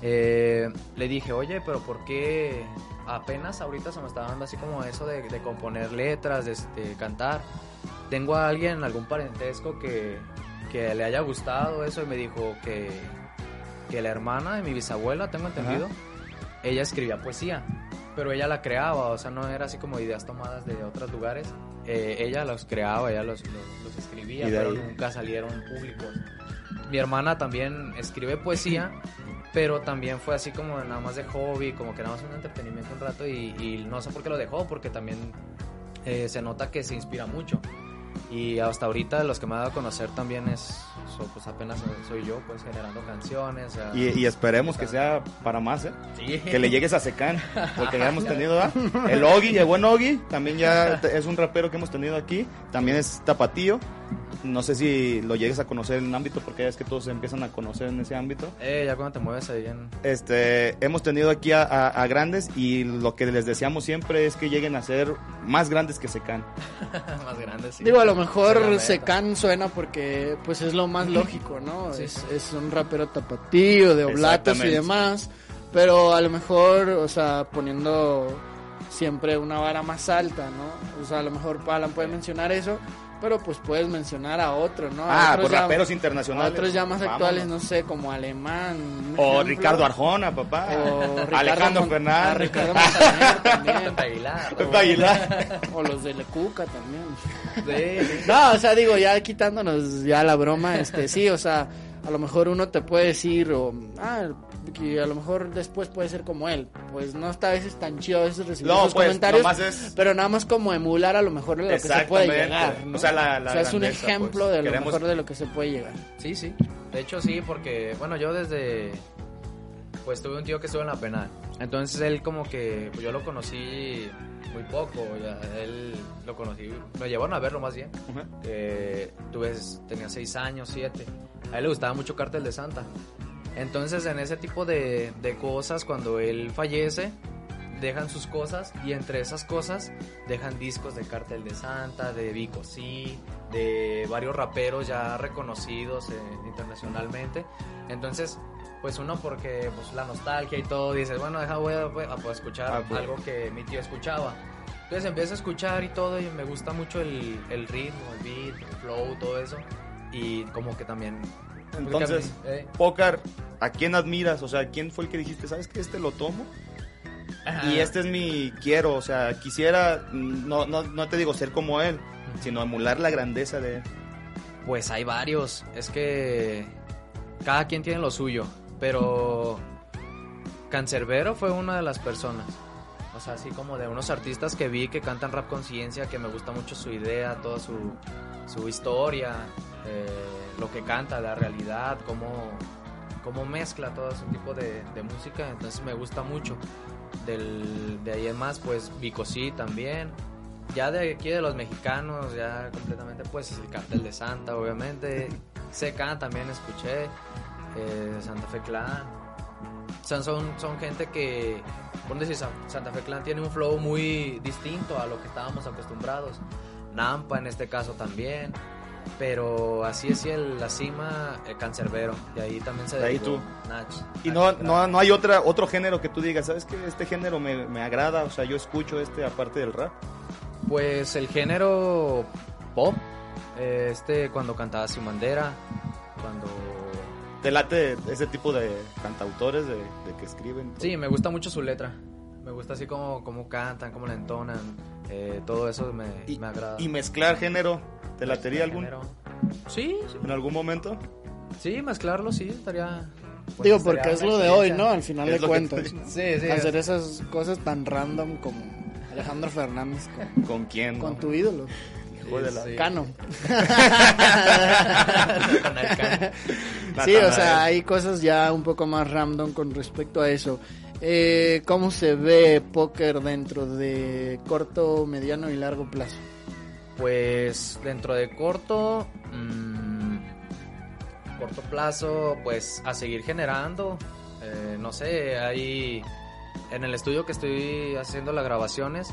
eh, le dije, oye, pero ¿por qué apenas ahorita se me está dando así como eso de, componer letras, de este, cantar? Tengo a alguien, algún parentesco que, que le haya gustado eso y me dijo que, que la hermana de mi bisabuela, tengo entendido, ella escribía poesía, pero ella la creaba, o sea, no era así como ideas tomadas de otros lugares. Eh, ella los creaba, ella los, los, escribía, pero nunca salieron públicos mi hermana también escribe poesía, pero también fue así como nada más de hobby, como que nada más un entretenimiento un rato y, no sé por qué lo dejó, porque también eh, se nota que se inspira mucho. Y hasta ahorita los que me ha dado a conocer también es, pues apenas soy yo, pues generando canciones. y, esperemos que sea para más, ¿eh? Que le llegues a Secan, porque ya hemos tenido, El Ogi, el buen Ogi, también ya es un rapero que hemos tenido aquí, también es tapatío no sé si lo llegues a conocer en el ámbito, porque es que todos se empiezan a conocer en ese ámbito. Eh, ya cuando te mueves ahí en... Este, hemos tenido aquí a, grandes y lo que les deseamos siempre es que lleguen a ser más grandes que Secan. más grandes, sí. Digo, a lo mejor Secan suena porque pues es lo más lógico, ¿no? es, es, un rapero tapatío, de oblatos y demás, pero a lo mejor, o sea, poniendo siempre una vara más alta, ¿no? O sea, a lo mejor Palan puede mencionar eso, pero pues puedes mencionar a otros, ¿no? ah, por raperos internacionales. otros ya más actuales, no sé, como Alemán. O Ricardo Arjona, papá. O Alejandro Fernández. Ricardo Montaner también. Aguilar. Aguilar. O los de Lecuca también. Sí, No, o sea, digo, ya quitándonos ya la broma, este, sí, o sea, a lo mejor uno te puede decir, o, ah, que a lo mejor después puede ser como él. Pues no está a veces tan chido a veces recibir no, pues, comentarios, pero nada más como emular a lo mejor de lo que se puede llegar. O sea, la, o sea es un ejemplo pues. de lo mejor de lo que se puede llegar. Sí, sí. De hecho sí, porque bueno, yo desde pues tuve un tío que estuvo en la penal. Entonces él como que pues, yo lo conocí muy poco, ya, él lo conocí, me llevaron a verlo más bien. tuve, tenía seis años, siete. A él le gustaba mucho Cartel de Santa. Entonces en ese tipo de, cosas, cuando él fallece, dejan sus cosas y entre esas cosas dejan discos de Cartel de Santa, de Vico Sí, de varios raperos ya reconocidos eh, internacionalmente. Entonces, pues uno porque pues la nostalgia y todo, dices, bueno, deja voy a, escuchar ah, pues. algo que mi tío escuchaba. Entonces empiezo a escuchar y todo y me gusta mucho el, el ritmo, el beat, el flow, todo eso. Y como que también entonces, eh. Pócar, ¿a quién admiras? O sea, ¿quién fue el que dijiste, sabes que este lo tomo? Y este es mi quiero, o sea, quisiera, no, no, no te digo ser como él, sino emular la grandeza de él. Pues hay varios, es que cada quien tiene lo suyo, pero Cancerbero fue una de las personas. O sea, así como de unos artistas que vi que cantan rap conciencia, que me gusta mucho su idea, toda su, su historia. Eh, lo que canta, la realidad, cómo, cómo mezcla todo ese tipo de, música, entonces me gusta mucho. Del, de ahí en más, pues Vicosí también. Ya de aquí de los mexicanos, ya completamente, pues el cartel de Santa, obviamente. Secan también escuché, eh, Santa Fe Clan. Son, son, son gente que, por decir, Santa Fe Clan tiene un flow muy distinto a lo que estábamos acostumbrados. Nampa en este caso también. Pero así es el, la cima, el cancerbero. Y ahí también se de ahí tú. Y no, no, no hay otra, otro género que tú digas, ¿sabes qué? Este género me, me agrada, o sea, yo escucho este aparte del rap. Pues el género pop, este cuando cantaba Sin Bandera, cuando... ¿Te late ese tipo de cantautores de, que escriben? Sí, me gusta mucho su letra. Me gusta así como, como cantan, como la entonan. Eh, todo eso me, me agrada. Y mezclar género ¿Te latería algún? género. Sí, sí, ¿En algún momento? sí, mezclarlo sí, estaría... pues, Digo, porque es lo de hoy. ¿no? Al final de cuentas. Sí, sí. Hacer esas cosas tan random como Alejandro Fernández con, ¿Con quién? con no? tu ídolo, Hijo de la- Sí. Cano. Con el Cano. Sí, o sea, hay cosas ya un poco más random con respecto a eso. Eh, ¿Cómo se ve póker dentro de corto, mediano y largo plazo? Pues dentro de corto, mm, corto plazo, pues a seguir generando. Eh, no sé, hay en el estudio que estoy haciendo las grabaciones,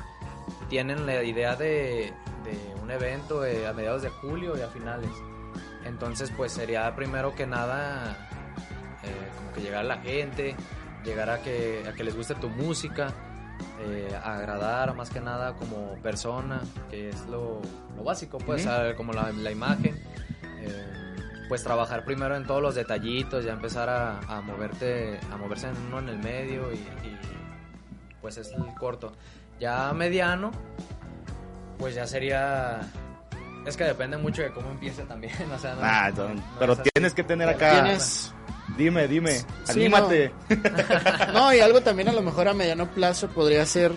tienen la idea de, de un evento eh, a mediados de julio y a finales. Entonces, pues sería primero que nada eh, como que llegar a la gente, llegar a que, a que les guste tu música, eh, agradar más que nada como persona, que es lo, lo básico, pues, como la, la imagen. eh, pues trabajar primero en todos los detallitos, ya empezar a, a moverte, a moverse en uno en el medio y, y, pues es el corto. Ya mediano, pues ya sería... Es que depende mucho de cómo empiece también, o sea, no- Ah, no- don- no pero tienes que tener acá. Tienes... Dime, dime. Sí, anímate. No, y algo también a lo mejor a mediano plazo podría ser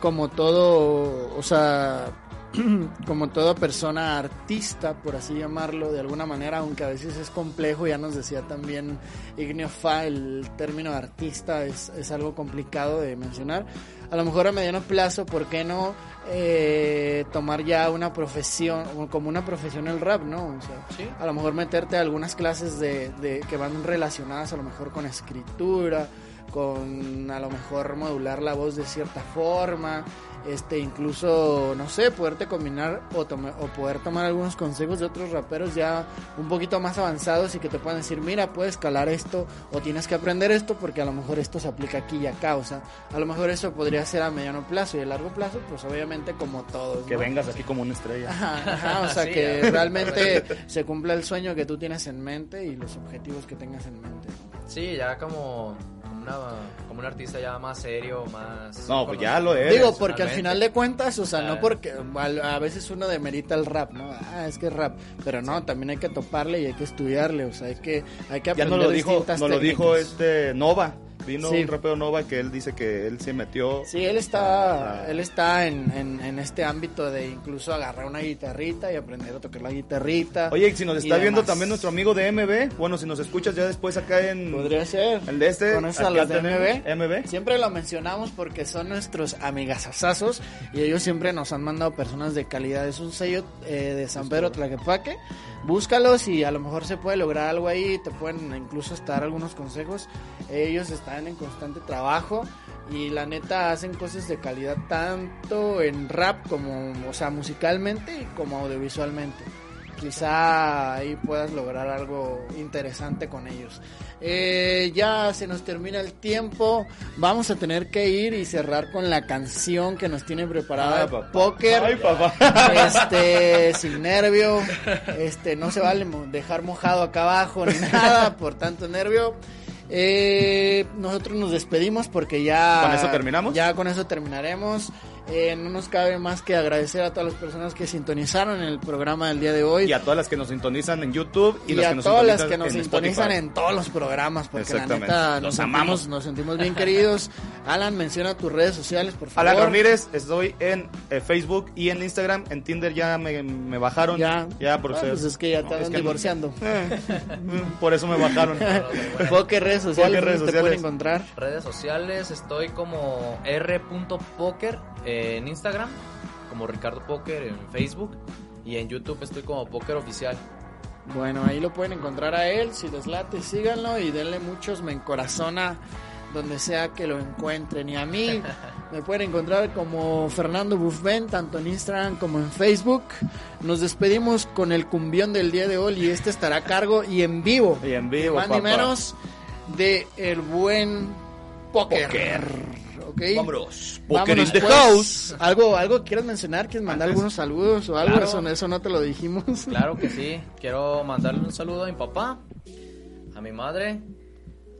como todo, o sea, como toda persona artista, por así llamarlo, de alguna manera, aunque a veces es complejo, ya nos decía también Igneo Fa, el término artista es, es algo complicado de mencionar. A lo mejor a mediano plazo, ¿por qué no eh, tomar ya una profesión, como una profesión el rap, ¿no? O sea, Sí. a lo mejor meterte a algunas clases de, de- que van relacionadas a lo mejor con escritura, con a lo mejor modular la voz de cierta forma, este incluso no sé, poderte combinar o, o poder tomar algunos consejos de otros raperos ya un poquito más avanzados y que te puedan decir, mira, puedes calar esto o tienes que aprender esto porque a lo mejor esto se aplica aquí y acá, o sea, a lo mejor eso podría ser a mediano plazo y a largo plazo, pues obviamente como todos. Que ¿no? vengas aquí como una estrella. Ajá, ajá, o sea, Sí, que ya. realmente se cumpla el sueño que tú tienes en mente y los objetivos que tengas en mente. Sí, ya como, una, como un artista ya más serio, más... No, pues ya lo eres. Digo, porque al final de cuentas, o sea, no Ah. porque a, a veces uno demerita el rap, ¿no? Ah, es que es rap, pero no, también hay que toparle y hay que estudiarle, o sea, hay que hay que Ya aprender nos lo dijo, distintas nos lo dijo este Nova. Vino Sí. un rapero Nova que él dice que él se metió. Sí, él está, Ah. él está en, en, en este ámbito de incluso agarrar una guitarrita y aprender a tocar la guitarrita. Oye, y si nos está viendo demás. también nuestro amigo de MB, bueno, si nos escuchas ya después acá en Podría ser. el de este, ¿Conoces a los de MB? MB. Siempre lo mencionamos porque son nuestros amigasazazos y ellos siempre nos han mandado personas de calidad. Es un sello eh, de San Pedro Tlaquepaque. Búscalos y a lo mejor se puede lograr algo ahí. Te pueden incluso dar algunos consejos. Ellos están en constante trabajo y la neta hacen cosas de calidad tanto en rap como, o sea, musicalmente y como audiovisualmente quizá ahí puedas lograr algo interesante con ellos. Eh, ya se nos termina el tiempo, vamos a tener que ir y cerrar con la canción que nos tiene preparada Ay, papá. Póker. Ay, papá. Este, sin nervio, este, no se vale dejar mojado acá abajo ni nada por tanto nervio. Eh, nosotros nos despedimos porque ya... ¿Con eso terminamos? Ya con eso terminaremos. Eh, no nos cabe más que agradecer a todas las personas que sintonizaron el programa del día de hoy. Y a todas las que nos sintonizan en YouTube y, Y las a que nos todas las que nos en sintonizan en todos los programas, porque la neta Los nos amamos. sentimos, nos sentimos bien queridos. Alan, menciona tus redes sociales, por favor. Alan Ramírez, estoy en eh, Facebook y en Instagram. En Tinder ya me, me bajaron. Ya, Ya, por Ah, ser. pues es que ya te No, andan no- divorciando. Eh, por eso me bajaron. Poker redes sociales, Poker redes ¿dónde te pueden encontrar? Redes sociales, estoy como r.poker en Instagram, como Ricardo Poker en Facebook y en YouTube estoy como Poker Oficial. Bueno, ahí lo pueden encontrar a él. Si les late, síganlo y denle muchos me encorazona donde sea que lo encuentren. Y a mí me pueden encontrar como Fernando Buffben, tanto en Instagram como en Facebook. Nos despedimos con el cumbión del día de hoy y este estará a cargo y en vivo. Y en vivo, Más ni menos de el buen Poker. ¿Ok? Vámonos. Poker in the pues. house. ¿Algo, algo quieres mencionar? ¿Quieres mandar Antes. algunos saludos o algo? Claro. Eso, eso no te lo dijimos. Claro que sí, quiero mandarle un saludo a mi papá, a mi madre,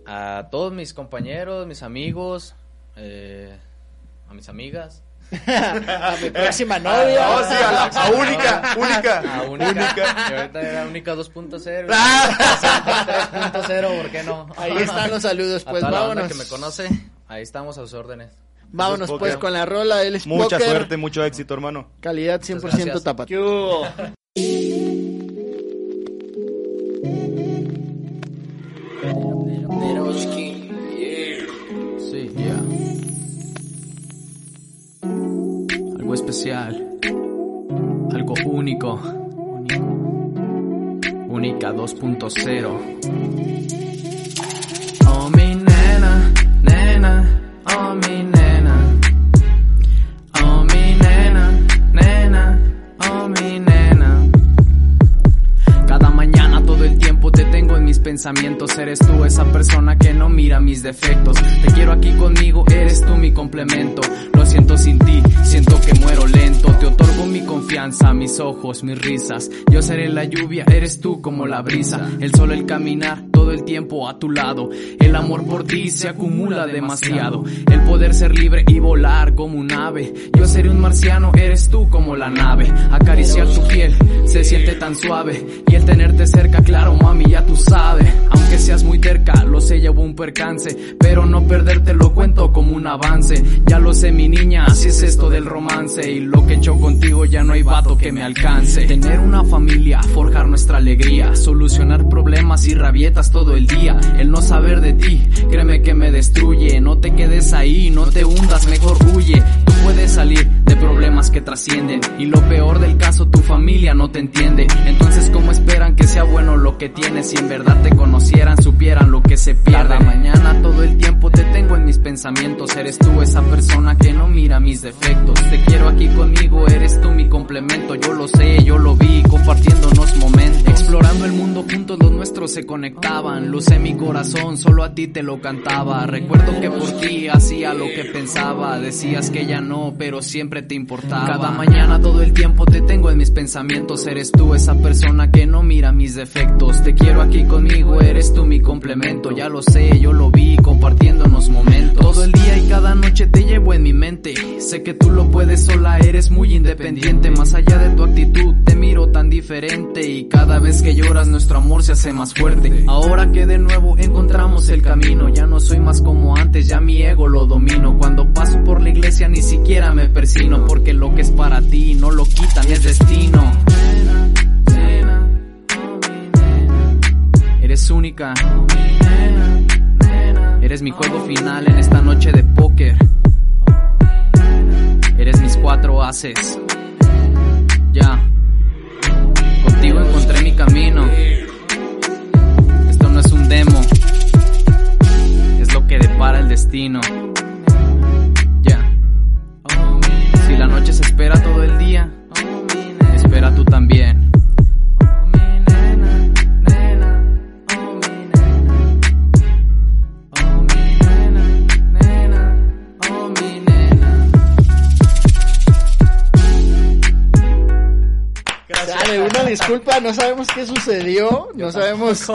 a todos mis compañeros, mis amigos, eh, a mis amigas. a mi próxima novia. Oh, sí, a la a única, única. A única. Única. Y ahorita era única 2.0. Ah. 3.0, ¿por qué no? Ahí están los saludos, A pues toda la banda vámonos. que me conoce, ahí estamos a sus órdenes. Vámonos pues con la rola, él es Mucha Poker, suerte, mucho éxito, hermano. Calidad 100% gracias. tapatío. Sí, ya. Algo especial. Algo único. Única 2.0. oh, mi nena. Oh, mi nena, nena, oh, mi nena. Cada mañana todo el tiempo te tengo en mis pensamientos. Eres tú esa persona que no mira mis defectos. Te quiero aquí conmigo, eres tú mi complemento. Siento sin ti, siento que muero lento. Te otorgo mi confianza, mis ojos, mis risas. Yo seré la lluvia, eres tú como la brisa. El sol, el caminar, todo el tiempo a tu lado. El amor por ti se acumula demasiado. El poder ser libre y volar como un ave. Yo seré un marciano, eres tú como la nave. Acariciar tu piel se siente tan suave. Y el tenerte cerca, claro, mami, ya tú sabes. Aunque seas muy terca, lo sé, llevo un percance. Pero no perderte lo cuento como un avance. Ya lo sé, mi niña, así es esto del romance. Y lo que he hecho contigo ya no hay vato que me alcance. Tener una familia, forjar nuestra alegría. Solucionar problemas y rabietas todo el día. El no saber de ti, créeme que me destruye. No te quedes ahí, no te hundas, mejor huye. Tú puedes salir de problemas que trascienden. Y lo peor del caso, tu familia no te entiende. Entonces, ¿cómo esperan que sea bueno lo que tienes? Si en verdad te conocieran, supieran lo que se pierde. Cada mañana, todo el tiempo te tengo en mis pensamientos. Eres tú esa persona que no mira mis defectos. Te quiero aquí conmigo, eres tú mi complemento. Yo lo sé, yo lo vi, compartiéndonos momentos. Explorando el mundo juntos, los nuestros se conectaban. Lucé mi corazón, solo a ti te lo cantaba. Recuerdo que por ti hacía lo que pensaba. Decías que ya no, pero siempre te importaba. Cada mañana, todo el tiempo te tengo en mis pensamientos. Eres tú esa persona que no mira mis defectos. Te quiero aquí conmigo, eres tú mi complemento. Ya lo sé, yo lo vi, compartiéndonos momentos. Todo el día y cada noche te llevo en mi mente. Sé que tú lo puedes sola, eres muy independiente. Más allá de tu actitud, te miro tan diferente. Y cada vez que lloras, nuestro amor se hace más fuerte. Ahora que de nuevo encontramos el camino, ya no soy más como antes, ya mi ego lo domino. Cuando paso por la iglesia, ni siquiera me persino. Porque lo que es para ti no lo quitan, es destino. Eres única. Eres mi juego final en esta noche de póker. Eres mis cuatro haces. Ya. Contigo encontré mi camino. Esto no es un demo. Es lo que depara el destino. Ya. Si la noche se espera todo el día, espera tú también. Disculpa, no sabemos qué sucedió, no sabemos,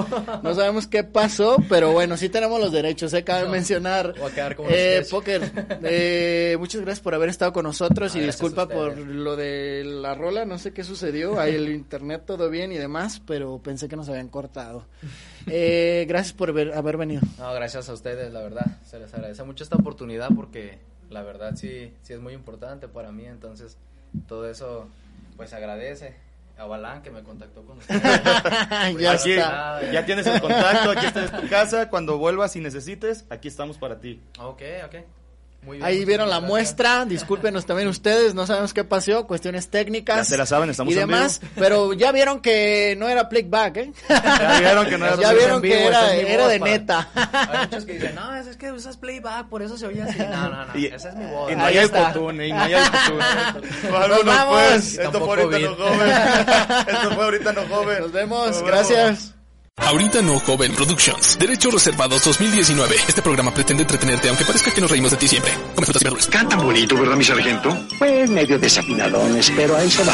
no sabemos qué pasó, pero bueno, sí tenemos los derechos, se cabe mencionar. voy a quedar como eh. Poker, eh, muchas gracias por haber estado con nosotros y Ah, disculpa por lo de la rola, no sé qué sucedió, ahí el internet todo bien y demás, pero pensé que nos habían cortado. Eh, gracias por haber, haber venido. No, gracias a ustedes, la verdad. Se les agradece mucho esta oportunidad porque la verdad sí, sí es muy importante para mí. Entonces, todo eso, pues agradece a Balán que me contactó con ustedes. ya Aquí, está. ya tienes el contacto, aquí está en tu casa. Cuando vuelvas y necesites, aquí estamos para ti. Ok, ok. Muy bien, Ahí vieron la muestra, discúlpenos también ustedes, no sabemos qué pasó, cuestiones técnicas. Ya se la saben, estamos y en demás, pero ya vieron que no era playback, ¿eh? Ya vieron que no era ya vieron vivo, que esto era, era voz de para- neta. Hay muchos que dicen, no, es, es que usas playback, por eso se oye así. No, no, no, Y- esa es mi voz. Y no hay autotune, y no hay autotune. Nos Vámonos, vamos. pues. Esto fue ahorita no joven. Esto fue ahorita no joven. Nos vemos, Nos gracias. Ahorita no joven Productions. Derechos reservados 2019. Este programa pretende entretenerte aunque parezca que nos reímos de ti siempre. Come frutas y verduras. Cantan bonito, ¿verdad, mi sargento? Pues medio desafinadones, pero ahí se va.